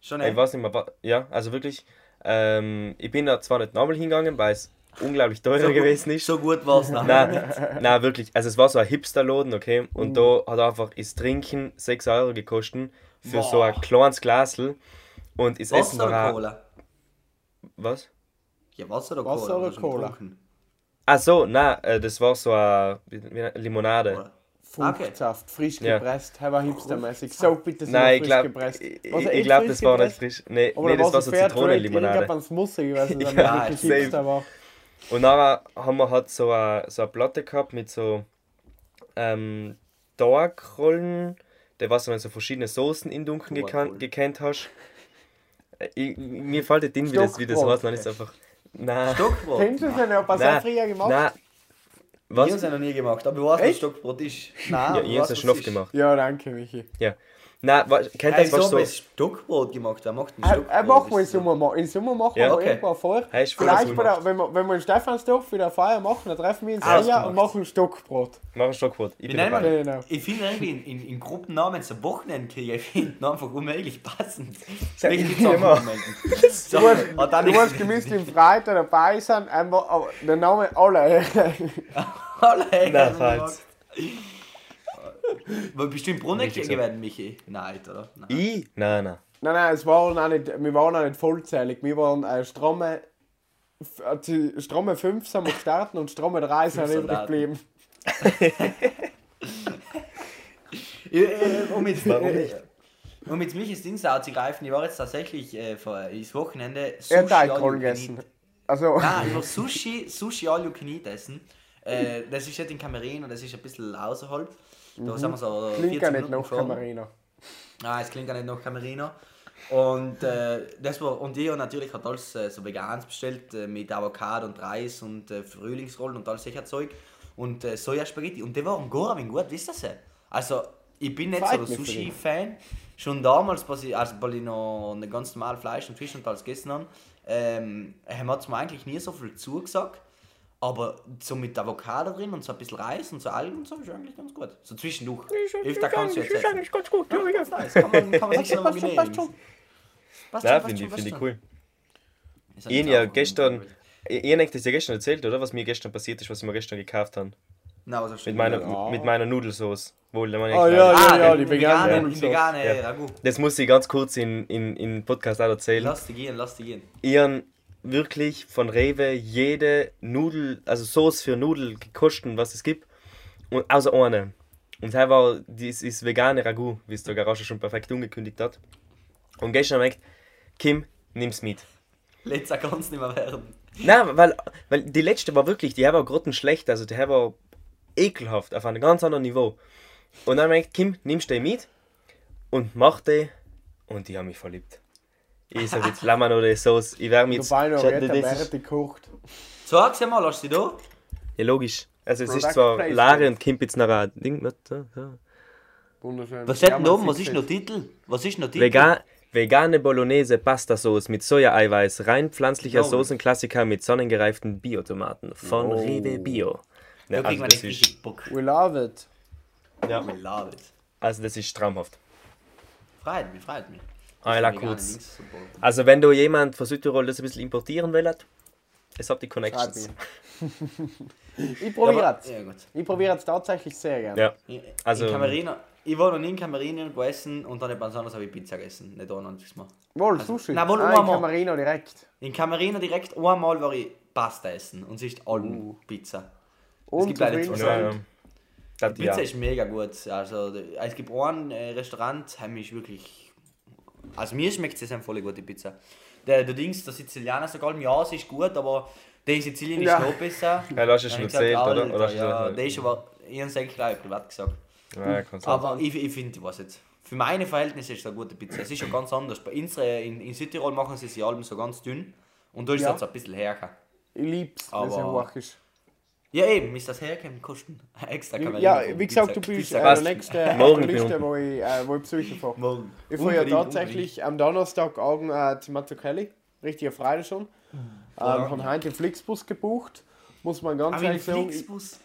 Schon Ich echt? weiß nicht mehr, ja, also wirklich. Ähm, ich bin da zwar nicht nochmal hingegangen, weil es unglaublich teuer gewesen ist. So gut war's noch. Nein, nein, wirklich. Also es war so ein Hipsterladen, okay? Und da hat einfach das Trinken 6 Euro gekostet für so ein Boah. kleines Glasl. Und das Essen Wasser oder war auch, Cola? Was? Ja, Wasser oder Wasser Cola? oder Was hast du Cola? Ach so, nein, äh, das war so eine Limonade. Cola. Fruchtsaft, frisch Ja. gepresst. Das war hipstermäßig. So bitte ich frisch glaube, gepresst. ich, Was, ich, glaub, frisch das war nicht frisch. Nee, Aber nee da das war so so Fairtrade, Zitronenlimonade. Irgendwann muss gewesen sein, Ja, wirklich hipster war. Und nachher haben wir halt so eine, so eine Platte gehabt mit so ähm, Dauerkrollen, der was du wenn du so verschiedene Soßen in Dunkeln gekannt, hast. Äh, Ich, mir fällt nicht in, wie das, wie das heißt, man ist einfach. Nein. Stockbrot? Kennst du das denn? Ich Nein, auch früher gemacht? nein. Wir haben Was? es ja noch nie gemacht, aber ich weiß, was? Stockbrot ist. Nein, Ja, ich ihr habt weiß, es was schon oft gemacht. Ja, danke, Michi. Ja. Nein, wa- kennt ihr was so? ein Stockbrot gemacht. Er macht ein Stockbrot. er machen im ist so- Sommer mal. Im Sommer machen Ja, wir okay. irgendwann vor. Ist Vielleicht, bei der, wenn, wir, wenn wir in Stephansdorf wieder eine Feier machen, dann treffen wir uns Ah, und machen Stockbrot. Mach ein Stockbrot. Ich bin dabei. Genau. Ich finde irgendwie in, in, in Gruppennamen so Wochenendkriege, ich finde einfach unmöglich passend. Sprich die immer. So, Du musst, und dann du ist- musst gemisst im Freitag dabei sein, einfach aber den Namen alle. Alle Na, Hänge falls. Wo bist du im Brunnen gewesen, Michi? Nein, oder? Nein. Ich? Nein, nein. Nein, nein, es waren auch nicht, wir waren auch nicht vollzählig. Wir waren äh, stramme, äh, die stramme 5 sind wir gestartet und stramme 3 sind übrig geblieben. Um jetzt, Warum äh, nicht? um jetzt Michis Dings anzugreifen, ich war jetzt tatsächlich äh, vor das Wochenende Er hat Sushi all you Alkohol gegessen. Also, Nein, ich war Sushi, Sushi all you can eat essen. Äh, das ist nicht in Kamerin und das ist ein bisschen außerhalb. Da sind wir so klingt 40 gar nicht nach. Camarino. Ah, es klingt gar nicht nach Camerino. Und äh, das war und ich habe natürlich hat alles äh, so veganes bestellt äh, mit Avocado und Reis und äh, Frühlingsrollen und all solcher Zeug und äh, Sojaspaghetti und die waren gar ein gut, wisst ihr sie? Also ich bin nicht Freut so dich. Sushi-Fan. Schon damals, als ich, also, ich noch ein ganz normal Fleisch und Fisch und alles gegessen habe, ähm, hat es mir eigentlich nie so viel zugesagt. Aber so mit Avocado drin und so ein bisschen Reis und so Algen und so ist eigentlich ganz gut. So zwischendurch. Öfter kannst du jetzt essen. ganz gut. Ja, ja. Nice, kann man, kann man sich passt schon, passt schon. Passt Ja, schon, finde ich, find ich cool. Ist ja Ich ja gestern, ich ich habe das ja gestern erzählt, oder? Was mir gestern passiert ist, was ich mir gestern gekauft habe. Nein, was hast du Mit meiner, Ja. mit meiner Nudelsauce. Wohl, meine Ah, kleine- ja, Ah, ja, die, vegane, vegane vegane Ja. Das muss ich ganz kurz in, in, in Podcast auch erzählen. Lass die gehen, lass die gehen. Ich wirklich von Rewe jede Nudel, also Sauce für Nudel gekostet, was es gibt. Und außer eine. Und das war dieses vegane Ragout, wie es der Garage schon perfekt angekündigt hat. Und gestern gesagt, Kim, nimm's mit. Letzter kann es nicht mehr werden. Nein, weil, weil die letzte war wirklich, die war grottenschlecht, also die war ekelhaft, auf einem ganz anderen Niveau. Und dann gesagt, Kim, nimmst du mit und mach die. Und die haben mich verliebt. Ich sag jetzt, noch die Sauce. Ich werde mich jetzt. Retta das während ist, die kocht. Sag sie mal, lass sie da. ja, logisch. Also, es ist zwar. Lare und Kim jetzt noch ein Ding. Wunderschön. Was steht denn man oben? Was ist nicht. noch Titel? Was ist noch Titel? Vegan, vegane Bolognese Pasta Sauce mit Soja-Eiweiß, rein pflanzlicher Wow. Soßenklassiker mit sonnengereiften Biotomaten von Oh. Rewe Bio. Da Ja, kriegt also, das nicht ist, richtig Bock. We love it. ja, I love it. also das ist traumhaft. Freut mich, freut mich. Ah, Vegane kurz. Also wenn du jemand von Südtirol das ein bisschen importieren willst, es hat die Connections. ich probiere es. Ja, gut. Ich probiere es tatsächlich sehr gerne. Ja. In Also- Camerino, ich war noch nie in Camerino gegessen und dann man sonst habe ich Pizza gegessen. Nicht auch noch mehr. Wohl, Also- Sushi. Nein, wohl ah, in einmal. Camarino direkt. In Camerino direkt einmal war ich Pasta essen und es ist allem Pizza. Und gibt leider zwei. Ja, ja. Die Pizza ja. ist mega gut. Also, es gibt ein äh, Restaurant, haben mich wirklich. Also, mir schmeckt es voll gut, die Pizza. Der, der Dings, der Sizilianer sogar, ja, es ist gut, aber der in Sizilien ist Ja. noch besser. Ja, hast es schon erzählt, oder? Alter, oder ja, der ist aber, ich habe es eigentlich gleich privat gesagt. Ja. Aber ich, ich finde, ich weiß jetzt. Für meine Verhältnisse ist es eine gute Pizza. Es ist schon ganz anders. Bei uns in, in Südtirol machen sie sie allem so ganz dünn. Und da ist Ja. es ein bisschen härter. Ich lieb's, wenn es Aber- hoch ist. Ja, eben, ist das herkommen, kosten. Extra Camerino Ja, für wie gesagt, du bist äh, der nächste auf Morgen der bin ich Liste, wo ich, äh, wo ich besuchen fahre. Morgen. Ich fahre ja Unbedingt, tatsächlich am Donnerstag Augen äh, zu Mazzucchelli. Richtiger Freitag schon. Ähm, haben heute den Flixbus gebucht. Muss man ganz Aber in ehrlich sagen. Ich, Flixbus.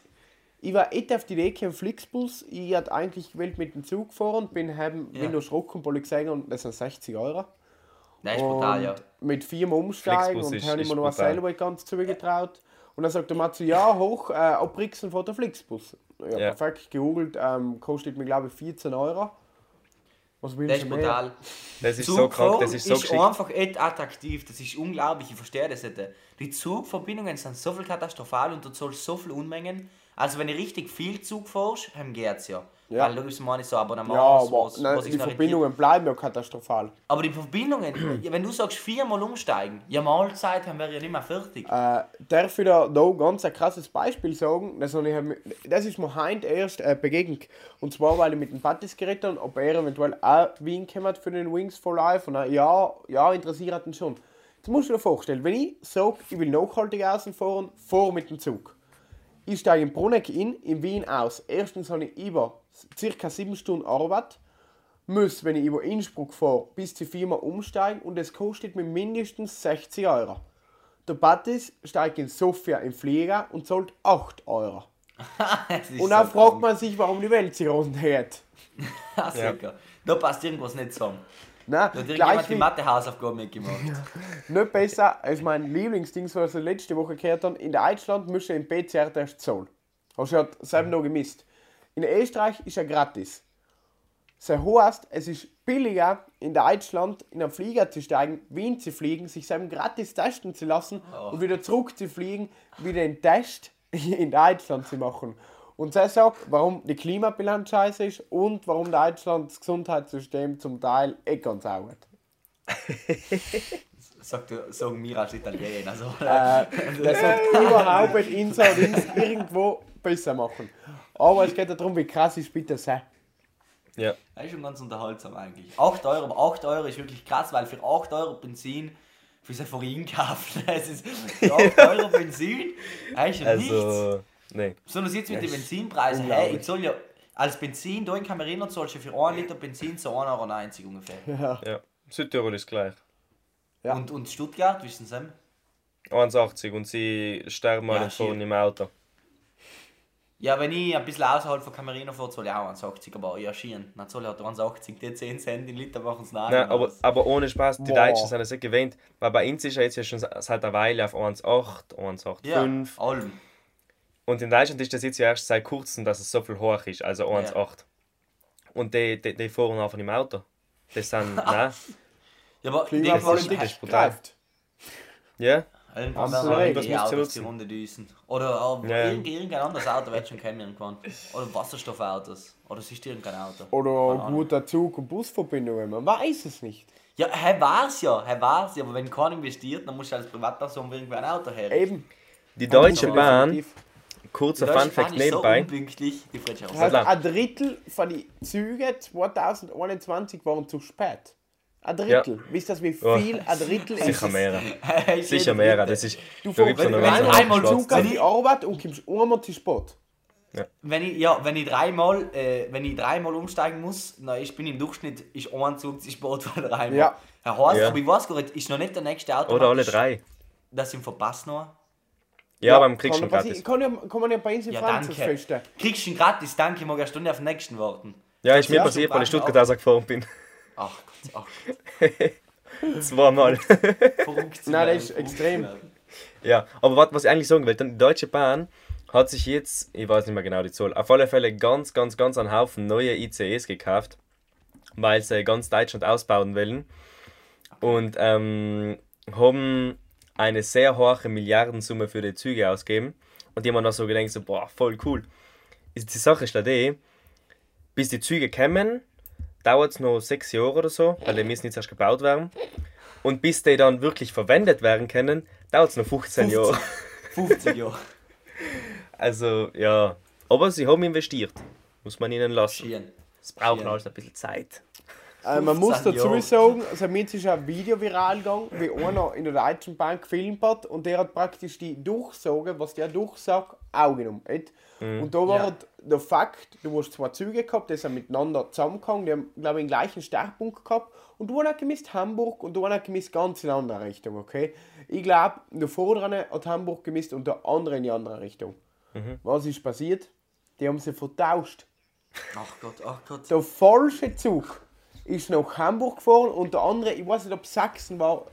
ich war echt auf die Idee gekommen, Flixbus. Ich hatte eigentlich gewählt mit dem Zug gefahren, bin haben Ja. Windows Rock und Polizei gesehen und das sind 60 Euro. Nein, ist brutal, ja. Mit viermal umsteigen Flixbus und habe ich mir noch selber ganz zugetraut. Und dann sagt der Matze, ja, hoch, äh, abrixen von der Flixbus. Ja, Ja. perfekt gegoogelt, ähm, kostet mir glaube ich 14 Euro. Was willst Das du ist brutal. Das ist so krank, das ist so geschickt. einfach echt attraktiv. Das ist unglaublich. Ich verstehe das nicht. Die Zugverbindungen sind so viel katastrophal und du zahlst so viel Unmengen. Also wenn du richtig viel Zug fährst, dann geht's ja. Ja. Weil du bist mal nicht so Abonnement. Ja, aber was, nein, was die Verbindungen bleiben ja katastrophal. Aber die Verbindungen, wenn du sagst viermal umsteigen, ja Mahlzeit, dann wäre ja nicht mehr fertig. Äh, darf ich da noch ganz ein krasses Beispiel sagen? Das, ich, das ist mir heute erst äh, begegnet. Und zwar, weil ich mit dem Pattis geredet habe, ob er eventuell auch Wien kommt für den Wings for Life. Und er, ja, ja, interessiert ihn schon. Jetzt musst du dir vorstellen, wenn ich sage, ich will nachhaltig außen fahren, fahr mit dem Zug. Ich steige in Bruneck in, in Wien aus. Erstens habe ich über ca. 7 Stunden Arbeit. muss, wenn ich über Innsbruck fahre, bis zur Firma umsteigen und es kostet mir mindestens 60 Euro. Der Battis steigt in Sofia im Flieger und zahlt 8 Euro. Und so dann fragt krank. man sich, warum die Welt sich rund hat. Ja, sicher. Da passt irgendwas nicht zusammen. Nein, Da hat irgendjemand die Mathe-Hausaufgaben mitgemacht. nicht besser als mein Lieblingsding, was ich letzte Woche gehört habe. In Deutschland musst du einen PCR-Test zahlen. Hast du ja selber noch gemisst. In Österreich ist er gratis. Das heißt, es ist billiger in Deutschland in einen Flieger zu steigen, Wien zu fliegen, sich selber gratis testen zu lassen und wieder zurück zu fliegen, wieder den Test in Deutschland zu machen. Und das sagt, warum die Klimabilanz scheiße ist und warum Deutschlands Gesundheitssystem zum Teil eh ganz saugt. Sagt, sagen wir als Italiener. Also, Äh, das hat überhaupt nicht in so irgendwo besser machen. Aber es geht ja darum, wie krass ist bitte sein. Ja. Das ist schon ganz unterhaltsam eigentlich. 8 Euro, aber 8 Euro ist wirklich krass, weil für 8 Euro Benzin für Sephorin kaufen. Das ist für 8 Euro Benzin. Das ist ja nichts. Also, nee. Sondern jetzt mit den Benzinpreisen, hey, ich soll ja als Benzin da in Camerino zahlst du für 1 Liter Benzin so 1,90 Euro ungefähr. Ja. Südtirol ist gleich. Ja. Und, und Stuttgart, wissen Sie? 1,80 und sie sterben Ja, alle vorne shit. im Auto. Ja, wenn ich ein bisschen außerhalb von Camerino fahre, zahle ich auch 1,80, aber ja, schieren. Dann zahle ich halt 1,80, die 10 Cent in Liter machen es nach. Nein, aber, aber ohne Spaß, die Boah. Deutschen sind es nicht gewöhnt. Weil bei uns ist ja jetzt ja schon seit einer Weile auf 1,8, 1,85. ja, allem. Und in Deutschland ist das jetzt ja erst seit kurzem, dass es so viel hoch ist, also 1,8. Und die, die, die fahren einfach im Auto. Das sind, nein. Ja, aber die Klimapolitik das ist brutal. Ja, Irgendwann Haben werden Sie wir recht. Was die musst du Autos die nutzen? Runde düsen. Oder äh, Ja. irgend, irgendein anderes Auto wird schon kommen irgendwann. Oder Wasserstoffautos. Oder es ist irgendein Auto. Oder guter Zug- und Busverbindungen, man weiß es nicht. Ja, er war's ja, er war's ja. Aber wenn keiner investiert, dann musst du als Privatperson irgendwie ein Auto her. Eben. die Deutsche Also, Bahn, definitiv. kurzer Funfact ist so nebenbei. unpünktlich, die Das Klar. ein Drittel von den Zügen 2021 waren zu spät. Ein Drittel. Wisst ihr, wie Ja. viel ein Drittel ist? Sicher mehr. Sicher mehr. Das ist, Du da fährst wenn- wenn einen einmal Schwarz- Zug auf die Arbeit und kommst einmal zu spät. Wenn ich, ja, wenn ich dreimal, äh, wenn ich dreimal umsteigen muss, na, ich bin im Durchschnitt ist ein Zug zu spät für dreimal. Ja. Herr Horst, Ja. aber ich weiß gar nicht, ist noch nicht der nächste Auto. Oder alle drei. Dass ich ihn verpasst noch. Ja, aber beim kriegst schon gratis. kann, ja, kann man ja bei uns in Ja, danke. feststellen. Kriegst du ihn gratis, danke, ich mag eine Stunde auf den nächsten warten. Ja, ist mir Ja, passiert, weil ich Stuttgart rausgefahren bin. Ach Gott, ach Gott. Zweimal. Nein, das ist extrem. Ja, aber was ich eigentlich sagen will, die Deutsche Bahn hat sich jetzt, ich weiß nicht mehr genau die Zahl, auf alle Fälle ganz, ganz, ganz einen Haufen neue ICEs gekauft, weil sie ganz Deutschland ausbauen wollen. Und ähm, haben eine sehr hohe Milliardensumme für die Züge ausgegeben. Und die haben dann so gedacht, so, boah, voll cool. Ist die Sache ist da die, bis die Züge kommen, dauert es noch sechs Jahre oder so, weil die müssen jetzt erst gebaut werden. Und bis die dann wirklich verwendet werden können, dauert es noch 15 Jahre. 50 Jahre. Also, ja. Aber sie haben investiert. Muss man ihnen lassen. Es braucht alles ein bisschen Zeit. Äh, man muss 15 dazu Jahre. sagen, also mir ist ein Video viral gegangen, wie einer in der Deutschen Bank gefilmt hat und der hat praktisch die Durchsage, was der durchsagt, auch genommen. Nicht? Und da war Ja. halt der Fakt, du hast zwei Züge gehabt, die sind miteinander zusammengegangen, die haben, glaube ich, den gleichen Startpunkt gehabt und du hast gemisst Hamburg und du hast gemisst ganz in eine andere Richtung, okay? Ich glaube, der vordere hat Hamburg gemisst und der andere in die andere Richtung. Was ist passiert? Die haben sie vertauscht. Ach Gott, ach Gott. Der falsche Zug ist nach Hamburg gefahren und der andere, ich weiß nicht, ob Sachsen war.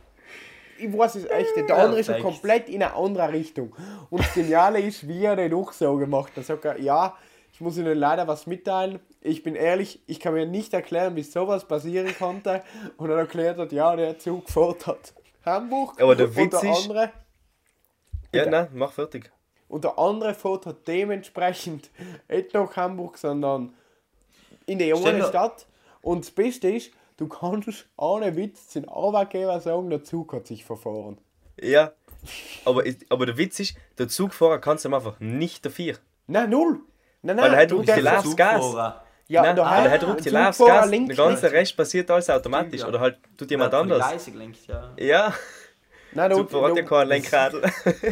Ich weiß es echt nicht. Der andere ist ja komplett in eine andere Richtung. Und das Geniale ist, wie er den Durchsage macht. Da sagt er, ja, ich muss Ihnen leider was mitteilen. Ich bin ehrlich, ich kann mir nicht erklären, wie sowas passieren konnte. Und er erklärt hat, ja, der Zug fährt hat Hamburg. Aber der und Witz ist- andere, Ja, Bitte. nein, mach fertig. und der andere fährt hat dementsprechend nicht nach Hamburg, sondern in die dir- Stadt. Und das Beste ist, du kannst ohne Witz den Arbeitgeber sagen, der Zug hat sich verfahren. Ja. Aber, aber der Witz ist, der Zugfahrer kann es ihm einfach nicht dafür. Nein, null. Nein, nein, Weil er hat du wirklich die Gas. Ja, Nein, da aber er hat der ruckt die Gas. Der ganze. Rest passiert alles automatisch. Ja. Oder halt tut jemand hat die anders. Leise gelenkt, ja. Ja, Nein, du, Zugfahrer hat ja du, keinen Lenkradl.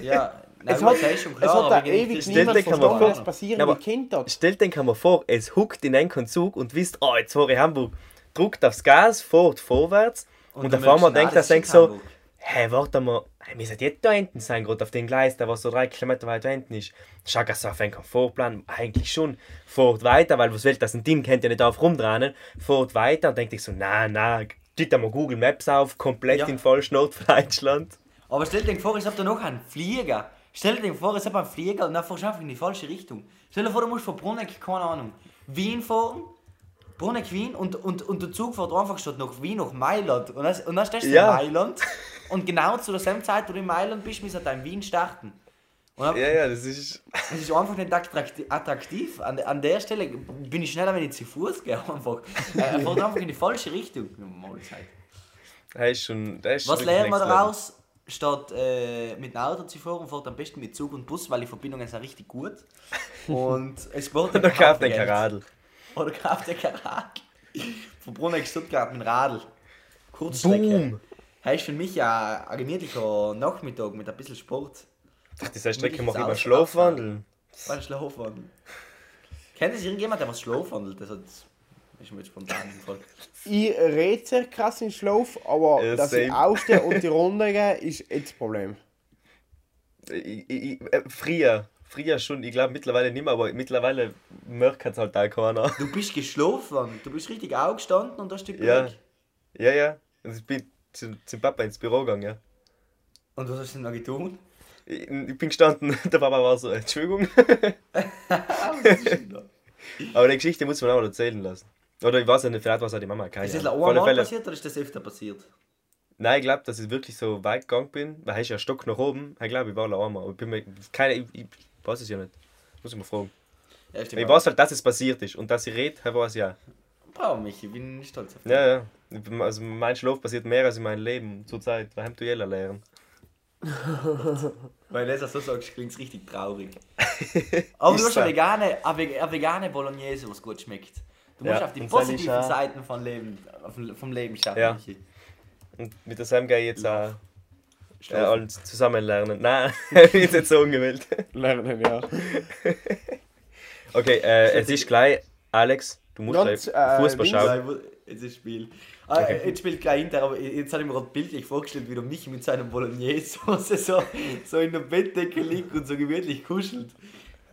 Ja, nein, es hat, das ist schon es klar. hat aber da ewig niemand dir kann man verstanden, vor- was passieren Ja, aber wie Kind hat. Stellt den kann man vor, es huckt in einen Zug und wisst, oh, jetzt fahre ich Hamburg. Drückt aufs Gas, fährt vorwärts und, Und der du, denkt, er denkt so, hey, warte mal, hey, wir sind jetzt da hinten sein, gerade auf dem Gleis, der was so drei Kilometer weit hinten ist. Schau, so auf einen Vorplan, eigentlich schon, fährt weiter, weil was will das, ein Team kennt ja nicht auf rumdrehen, fährt weiter und denkt sich so, na, na, da mal Google Maps auf, komplett Ja. in Vollschnot für Deutschland. Aber stell dir vor, ich hab da noch einen Flieger. Stell dir vor, ich hab einen Flieger und dann fährst du einfach in die falsche Richtung. Stell dir vor, du musst von Bruneck, keine Ahnung, Wien fahren, Bruneck, Wien und, und, und der Zug fährt einfach statt nach Wien nach Mailand. Und dann, und dann stehst du Ja. in Mailand und genau zu derselben Zeit, wo du in Mailand bist, müssen du in Wien starten. Dann, Ja, ja, das ist... Es ist einfach nicht attrakti- attraktiv. An, an der Stelle bin ich schneller, wenn ich zu Fuß gehe. Einfach. Er fährt einfach in die falsche Richtung. Mahlzeit. Das ist schon... Das ist Was lernen wir daraus? Statt äh, mit einem Auto zu fahren, fährt am besten mit Zug und Bus, weil die Verbindungen sind richtig gut. Und es spart Da kauft ein Radl. Oder kauft ein Radl. Von Bruneck Stuttgart mit Radl. Kurzstrecke. Boom! Ist für mich ja ein gemütlicher Nachmittag mit ein bisschen Sport. Ach, diese Strecke mache ich immer Schlafwandeln. War ein Schlafwandel. Kennt es irgendjemand, der was Schlafwandelt? Das hat, ist mir jetzt spontan gefallen. Ich rede sehr krass in Schlaf, aber Ja, dass ich aufstehe und die Runde gehe, ist jetzt das Problem. Ich, ich, ich, äh, früher, früher schon, ich glaube mittlerweile nicht mehr, aber mittlerweile merkt es halt auch keiner. Du bist geschlafen, du bist richtig aufgestanden und hast dich Ja. Ja, ja. Also ich bin zum, zum Papa ins Büro gegangen, ja. Und was hast du denn da getan? Ich, ich bin gestanden, der Papa war so, Entschuldigung. Aber die Geschichte muss man auch erzählen lassen. Oder ich weiß ja nicht, vielleicht war es auch die Mama, keine Ist das einmal Fälle- passiert oder ist das öfter passiert? Nein, ich glaube, dass ich wirklich so weit gegangen bin, weil ich ja Stock nach oben. Ich glaube, ich war einmal. Aber ich bin mir, keine, ich, ich weiß es ja nicht. Muss ich mal fragen. Ja, stimmt. Ich weiß halt, dass es passiert ist und dass ich rede, ich weiß ja. Bravo, mich, ich bin stolz auf dich. Ja, ja. Ich Also mein Schlaf passiert mehr als in meinem Leben zurzeit. Wir haben Duelle lernen. Weil du das so sagst, klingt es richtig traurig. Aber du hast eine vegane, eine veg- eine vegane Bolognese, was gut schmeckt. Du musst Ja, auf die und positiven auch- Seiten vom Leben, vom Leben schauen. Ja. Und mit der Sam gehe ich jetzt auch äh, Schlafen. alle zusammen lernen. Nein, ich bin jetzt so ungewählt. Lernen, ja. Okay, äh, es ist gleich, Alex, du musst Ganz, gleich äh, Fußball schauen. Jetzt ist Spiel. Ah, Jetzt spielt gleich Inter, aber jetzt habe ich mir gerade bildlich vorgestellt, wie der Michi mit seinem Bolognese-Soße so, so in der Bettdecke liegt und so gemütlich kuschelt.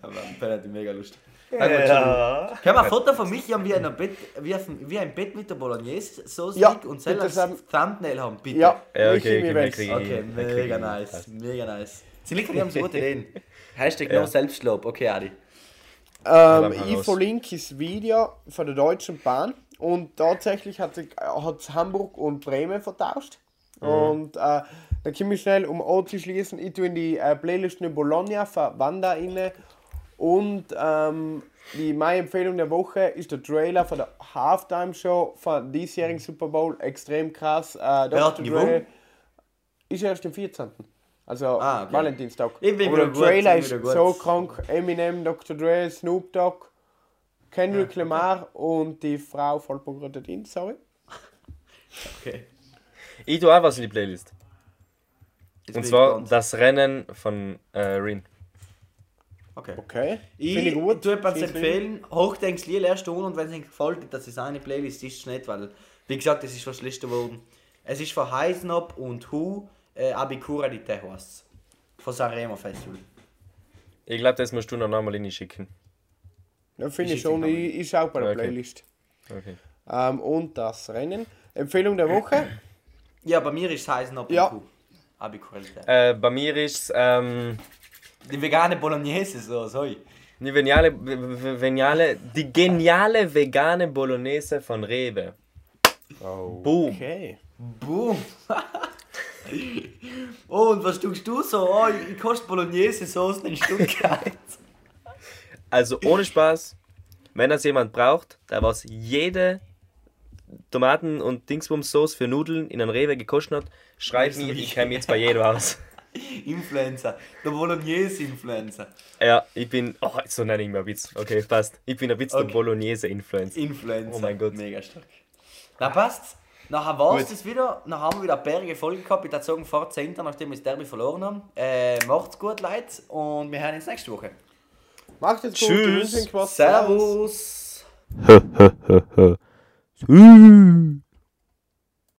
Aber Ben hat mega Lust. Ja. Ja. Können wir ein Foto von Michi haben, wie, ein Bett, wie, auf, wie ein Bett mit der Bolognese-Soße Ja, liegt und selber. Thumbnail haben, bitte. Ja, Ja, okay, okay, wenn's. krieg ich. Okay, Ja, mega ich. nice, mega nice. Sie liegt, die haben so gute Ideen. Hashtag Ja. no Selbstlob, okay Adi. Ähm, dann ich verlinke das Video von der Deutschen Bahn und tatsächlich hat es Hamburg und Bremen vertauscht. Mhm. Und äh, da komme ich schnell, um anzuschließen, ich tue in die äh, Playlist in Bologna von Wanda rein. Und ähm, die, meine Empfehlung der Woche ist der Trailer von der Halftime Show von diesjährigen Super Bowl. Extrem krass. Äh, hat Dre gewonnen? ist erst am 14. Also Ah, okay. Valentinstag. Ich bin Aber der gut, Trailer ich ist wieder so gut. krank. Eminem, Dr. Dre, Snoop Dogg, Kendrick Lamar und die Frau voll begründet in, sorry. Okay. Ich tue auch was in die Playlist. Jetzt Und zwar das Rennen von äh, Rin. Okay. Okay. Ich, Finde ich gut. Schieß mich. empfehlen, hochdenkst Lied erst an und wenn es ihnen gefällt, dass es eine Playlist ist, ist es nicht, weil, wie gesagt, es ist was Liste geworden. Es ist von Heisenop und Who, äh, Abikura di Te heißt Von Sanremo Festival. Ich glaube, das musst du noch einmal reinschicken. Ja, finde ich schon. Ich, ich schaue bei der Okay. Playlist. Okay. Ähm, und das Rennen. Empfehlung der Woche. Ja, bei mir ist es Heisenop Ja. und Who. Abikura di Te. Äh, bei mir ist ähm, Die vegane Bolognese, so, sorry. die geniale, geniale, die geniale vegane Bolognese von Rewe. Boom. Okay. Boom! oh, und was tust du so? Oh, ich koste Bolognese Soßen in Stuttgart. Also ohne Spaß, wenn das jemand braucht, der was jede Tomaten- und Dingsbums-Sauce für Nudeln in einem Rewe gekostet hat, schreibt mir, ich käme jetzt bei jedem aus. Influencer. Der Bolognese-Influencer. Ja, ich bin, oh, so nenne ich mir ein Witz. Okay, passt. Ich bin ein Witz Okay. der Bolognese-Influencer. Influencer. Oh mein Gott. Mega stark. Na passt. Nachher war es das wieder. Dann haben wir wieder eine bärige Folge gehabt. Ich würde sagen, vor 10. nachdem wir das Derby verloren haben. Äh, macht's gut, Leute. Und wir hören uns nächste Woche. Macht es gut. Tschüss. Servus. Sü.